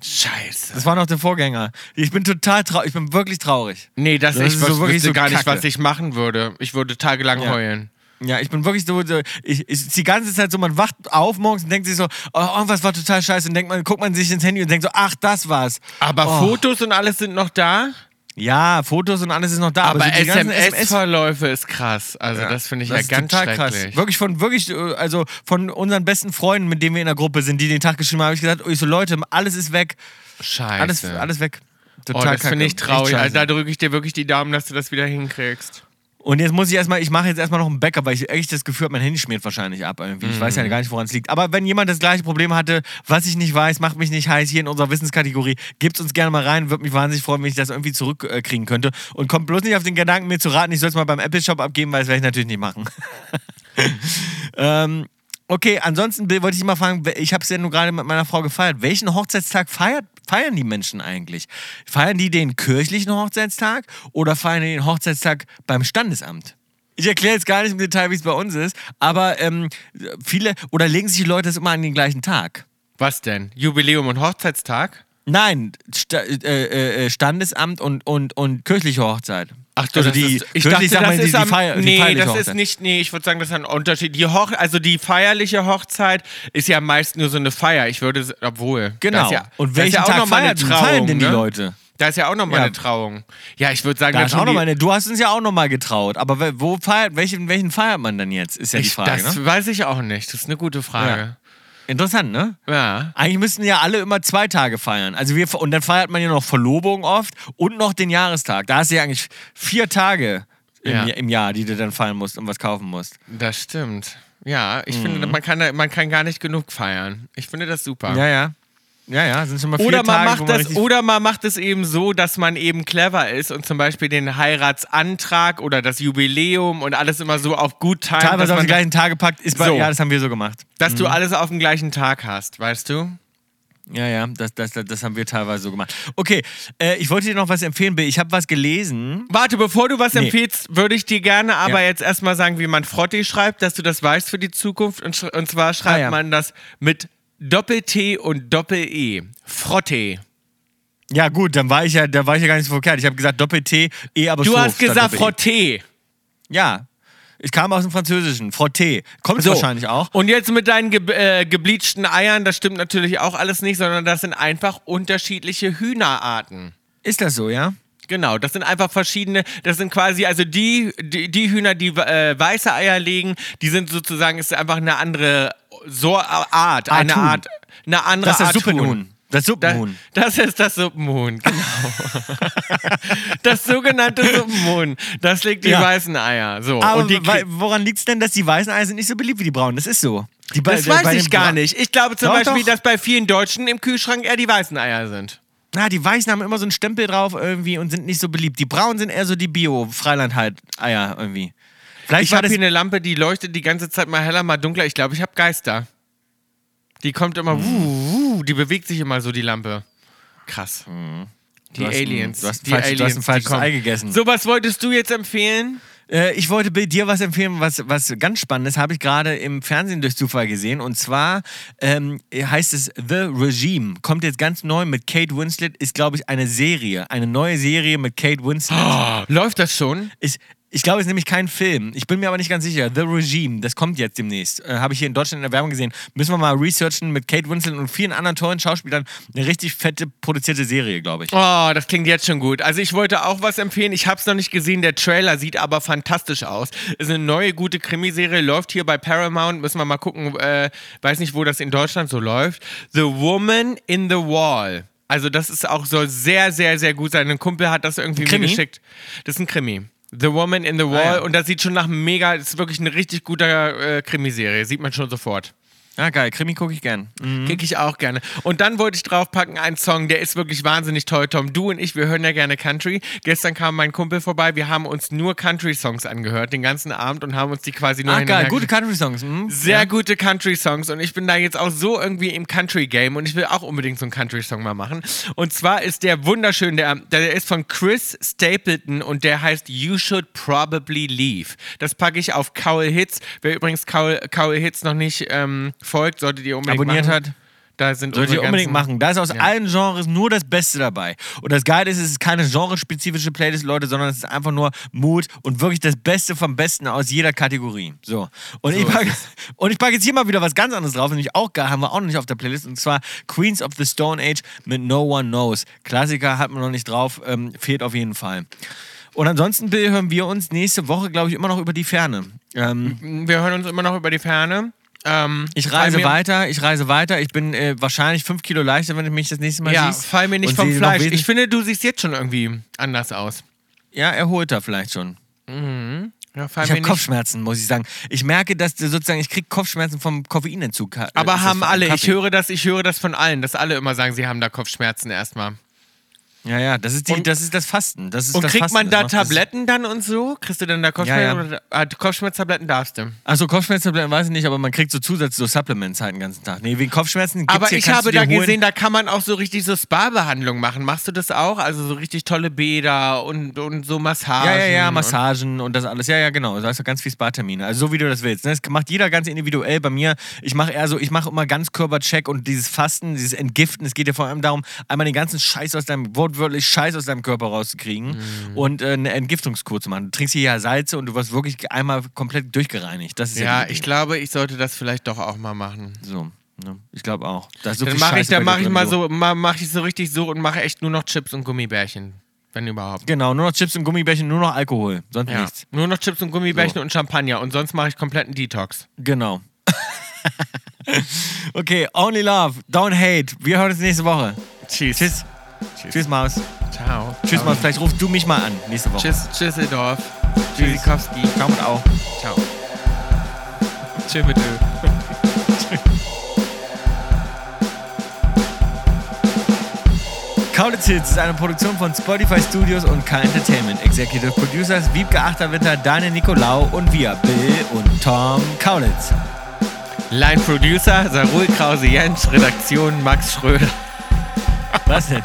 Scheiße. Das war noch der Vorgänger. Ich bin total traurig. Ich bin wirklich traurig. Nee, das, Das ich ist so wirklich so gar nicht, Kacke. was ich machen würde. Ich würde tagelang Ja. heulen. Ja, ich bin wirklich so, so ich, ich, die ganze Zeit so, man wacht auf morgens und denkt sich so, oh, irgendwas war total scheiße und denkt man, guckt man sich ins Handy und denkt so, ach, das war's. Aber Oh. Fotos und alles sind noch da? Ja, Fotos und alles ist noch da. Aber, so die ganzen SMS-Verläufe ist krass. Also das finde ich ja ist ganz total schrecklich. Wirklich von wirklich, äh, also von unseren besten Freunden, mit denen wir in der Gruppe sind, die den Tag geschrieben haben, habe ich gesagt, oh, ich so Leute, alles ist weg. Scheiße. Alles, alles weg. oh, Total das finde ich traurig. Also, da drücke ich dir wirklich die Daumen, dass du das wieder hinkriegst. Und jetzt muss ich erstmal, ich mache jetzt erstmal noch ein Backup, weil ich echt das Gefühl habe, mein Handy schmiert wahrscheinlich ab irgendwie. Ich weiß ja Mhm. gar nicht, woran es liegt. Aber wenn jemand das gleiche Problem hatte, was ich nicht weiß, macht mich nicht heiß hier in unserer Wissenskategorie, gebt uns gerne mal rein, würde mich wahnsinnig freuen, wenn ich das irgendwie zurückkriegen könnte. Und kommt bloß nicht auf den Gedanken, mir zu raten, ich soll es mal beim Apple Shop abgeben, weil das werde ich natürlich nicht machen. ähm, okay, ansonsten wollte ich mal fragen, ich habe es ja nur gerade mit meiner Frau gefeiert. Welchen Hochzeitstag feiert, feiern die Menschen eigentlich? Feiern die den kirchlichen Hochzeitstag oder feiern die den Hochzeitstag beim Standesamt? Ich erkläre jetzt gar nicht im Detail, wie es bei uns ist, aber ähm, viele, oder legen sich die Leute das immer an den gleichen Tag? Was denn? Jubiläum und Hochzeitstag? Nein, Sta äh, äh, Standesamt und, und, und kirchliche Hochzeit. Ach du, also das die, ist, ich dachte, das die, ist die, am, Feier, die nee, feierliche das ist Hochzeit. nicht, nee, ich würde sagen, das ist ein Unterschied. Die Hoch, also die feierliche Hochzeit ist ja meist nur so eine Feier. Ich würde, obwohl. Genau. Ist ja, und da ist welchen ja auch Tag noch mal eine feiern, Trauung, feiern denn die ne? Leute? Da ist ja auch noch mal Ja. eine Trauung. Ja, ich würde sagen, Da dann ist auch noch die- mal eine, du hast uns ja auch noch mal getraut, aber wo feiert, welchen, welchen feiert man denn jetzt, ist ja die ich, Frage. das Ne? weiß ich auch nicht. Das ist eine gute Frage. Interessant, ne? Ja. Eigentlich müssten ja alle immer zwei Tage feiern. Also wir, und dann feiert man ja noch Verlobung oft und noch den Jahrestag. Da hast du ja eigentlich vier Tage im, Ja. im Jahr, die du dann feiern musst und was kaufen musst. Das stimmt. Ja, ich Mhm. finde, man kann, man kann gar nicht genug feiern. Ich finde das super. Ja, ja. Ja, ja, sind schon mal vier Oder man, Tage, macht das, richtig- oder man macht es eben so, dass man eben clever ist und zum Beispiel den Heiratsantrag oder das Jubiläum und alles immer so auf gut time, teilweise auf man, die gleichen Tage packt. Ist bei, So. Ja, das haben wir so gemacht. dass du alles auf dem gleichen Tag hast, weißt du? Ja, ja, das, das, das, das haben wir teilweise so gemacht. Okay, äh, ich wollte dir noch was empfehlen, Bill. Ich habe was gelesen. Warte, bevor du was Nee. empfiehlst, würde ich dir gerne aber Ja. jetzt erstmal sagen, wie man Frotti schreibt, dass du das weißt für die Zukunft. Und, und zwar schreibt Ah, ja. man das mit Doppel-T und Doppel-E. Frotte. Ja, gut, dann war ich ja, da war ich ja gar nicht so verkehrt. Ich habe gesagt Doppel-T, E aber Du so hast gesagt. Frotte. Ja, ich kam aus dem Französischen. Frotté. Kommt wahrscheinlich auch. Und jetzt mit deinen ge äh, gebleachten Eiern, das stimmt natürlich auch alles nicht, sondern das sind einfach unterschiedliche Hühnerarten. Ist das so, ja? Genau, das sind einfach verschiedene, das sind quasi, also die, die, die Hühner, die äh, weiße Eier legen, die sind sozusagen, ist einfach eine andere so Art, eine Huhn. Art, eine andere Das ist das Art Huhn. Suppenhuhn. Das Da, Suppenhuhn. das ist das Suppenhuhn, genau. das sogenannte Suppenhuhn. Das legt die Ja. weißen Eier. So. Aber woran liegt es denn, dass die weißen Eier sind nicht so beliebt wie die braunen? Das ist so. Das weiß ich gar Bra- nicht. Ich glaube zum Doch, Beispiel, doch. dass bei vielen Deutschen im Kühlschrank eher die weißen Eier sind. Na, die weißen haben immer so einen Stempel drauf irgendwie und sind nicht so beliebt. Die braunen sind eher so die Bio-Freiland-Eier irgendwie. Vielleicht Ich habe hier eine Lampe, die leuchtet die ganze Zeit mal heller, mal dunkler. Ich glaube, ich habe Geister. Die kommt immer, Hm. wuh, wuh, die bewegt sich immer so, die Lampe. Krass. Die Hm. Hast ein- Aliens. du hast die falsch- du hast ein Aliens, die falsches. Ei gegessen. So, was wolltest du jetzt empfehlen? Äh, ich wollte dir was empfehlen, was, was ganz Spannendes habe ich gerade im Fernsehen durch Zufall gesehen. Und zwar ähm, heißt es The Regime. Kommt jetzt ganz neu mit Kate Winslet. Ist, glaube ich, eine Serie. Eine neue Serie mit Kate Winslet. Oh, läuft das schon? Ist, ich glaube, es ist nämlich kein Film. Ich bin mir aber nicht ganz sicher. The Regime, das kommt jetzt demnächst. Äh, Habe ich hier in Deutschland in der Werbung gesehen. Müssen wir mal researchen mit Kate Winslet und vielen anderen tollen Schauspielern. Eine richtig fette produzierte Serie, glaube ich. Oh, das klingt jetzt schon gut. Also ich wollte auch was empfehlen. Ich habe es noch nicht gesehen. Der Trailer sieht aber fantastisch aus. Ist eine neue gute Krimiserie. Läuft hier bei Paramount. Müssen wir mal gucken. Äh, weiß nicht, wo das in Deutschland so läuft. The Woman in the Wall. Also das ist auch soll sehr, sehr, sehr gut sein. Ein Kumpel hat das irgendwie mir geschickt. Das ist ein Krimi. The Woman in the Wall. ja. Und das sieht schon nach mega. Das ist wirklich eine richtig gute äh, Krimiserie. Sieht man schon sofort. Ja, geil. Krimi gucke ich gern. Mhm. Krieg ich auch gerne. Und dann wollte ich draufpacken, einen Song, der ist wirklich wahnsinnig toll. Tom, du und ich, wir hören ja gerne Country. Gestern kam mein Kumpel vorbei, wir haben uns nur Country-Songs angehört, den ganzen Abend und haben uns die quasi nur Ah, geil. Gute Country-Songs. Mhm. Sehr ja. gute Country-Songs und ich bin da jetzt auch so irgendwie im Country-Game und ich will auch unbedingt so einen Country-Song mal machen. Und zwar ist der wunderschön, der, der ist von Chris Stapleton und der heißt You Should Probably Leave. Das packe ich auf Cowell Hits. Wer übrigens Cowell, Cowell Hits noch nicht ähm, folgt, solltet ihr unbedingt Abonniert machen. hat. Da sind Sollte ihr unbedingt machen. Da ist aus Ja. allen Genres nur das Beste dabei. Und das Geile ist, es ist keine genrespezifische Playlist, Leute, sondern es ist einfach nur Mut und wirklich das Beste vom Besten aus jeder Kategorie. So. Und, ich, ist packe, und ich packe jetzt hier mal wieder was ganz anderes drauf, nämlich auch geil, haben wir auch noch nicht auf der Playlist, und zwar Queens of the Stone Age mit No One Knows. Klassiker hat man noch nicht drauf, ähm, fehlt auf jeden Fall. Und ansonsten Bill, hören wir uns nächste Woche, glaube ich, immer noch über die Ferne. Ähm, Wir hören uns immer noch über die Ferne. Ähm, ich reise weiter, ich reise weiter. Ich bin äh, wahrscheinlich fünf Kilo leichter, wenn du mich das nächste Mal Ja, siehst. fall mir nicht Und vom Fleisch. Ich finde, du siehst jetzt schon irgendwie anders aus. Ja, erholter vielleicht schon. Ja, fall Ich habe. Kopfschmerzen, muss ich sagen. Ich merke, dass sozusagen, ich kriege Kopfschmerzen vom Koffeinentzug. Äh, Aber haben alle, ich höre das, ich höre das von allen, dass alle immer sagen, sie haben da Kopfschmerzen erstmal. Ja, ja, das ist, die, Und- das, ist das Fasten. Das ist Und das kriegt Fasten, man da das- Tabletten dann und so? Kriegst du denn da Kopfschmerzen? Ja, ja. Ah, Kopfschmerztabletten darfst du. Also Kopfschmerztabletten weiß ich nicht, aber man kriegt so Zusatz, so Supplements halt den ganzen Tag. Nee, wegen Kopfschmerzen gibt's Aber hier, ich habe da holen. gesehen, da kann man auch so richtig so Spa-Behandlungen machen. Machst du das auch? Also so richtig tolle Bäder und, und so Massagen. Ja, ja, ja, und- Massagen und das alles. Ja, ja, genau. Da hast du ganz viel Spa-Termine. Also so wie du das willst. ne? Das macht jeder ganz individuell. Bei mir, ich mache eher so, ich mache immer ganz Körpercheck und dieses Fasten, dieses Entgiften. Es geht ja vor allem darum, einmal den ganzen Scheiß aus deinem, wortwörtlich Scheiß aus deinem Körper rauszukriegen Mhm. und äh, eine Entgiftungskur zu machen. Du trinkst hier ja Salze und du wirst wirklich einmal komplett durchgereinigt. Das ist ja, Ja, ich glaube, ich sollte das vielleicht doch auch mal machen. So. Ne? Ich glaube auch. Da so Dann mache ich, dann mach ich mal so, ma- mach ich so richtig so und mache echt nur noch Chips und Gummibärchen. Wenn überhaupt. Genau, nur noch Chips und Gummibärchen, nur noch Alkohol. Sonst Ja. nichts. Nur noch Chips und Gummibärchen So. und Champagner. Und sonst mache ich kompletten Detox. Genau. okay, only love, don't hate. Wir hören uns nächste Woche. Tschüss. Tschüss. Tschüss, Maus. Ciao. Tschüss, Maus. Vielleicht rufst du mich mal an nächste Woche. Tschüss, Tschüsseldorf. Tschüssikowski. Kommt auch. Ciao. Tschüss mit Ö. Kaulitz Hits ist eine Produktion von Spotify Studios und K Entertainment. Executive Producers Wiebke Achterwitter, Daniel Nicolau und wir, Bill und Tom Kaulitz. Line Producer, Sarul Krause Jensch, Redaktion Max Schröder. Was denn?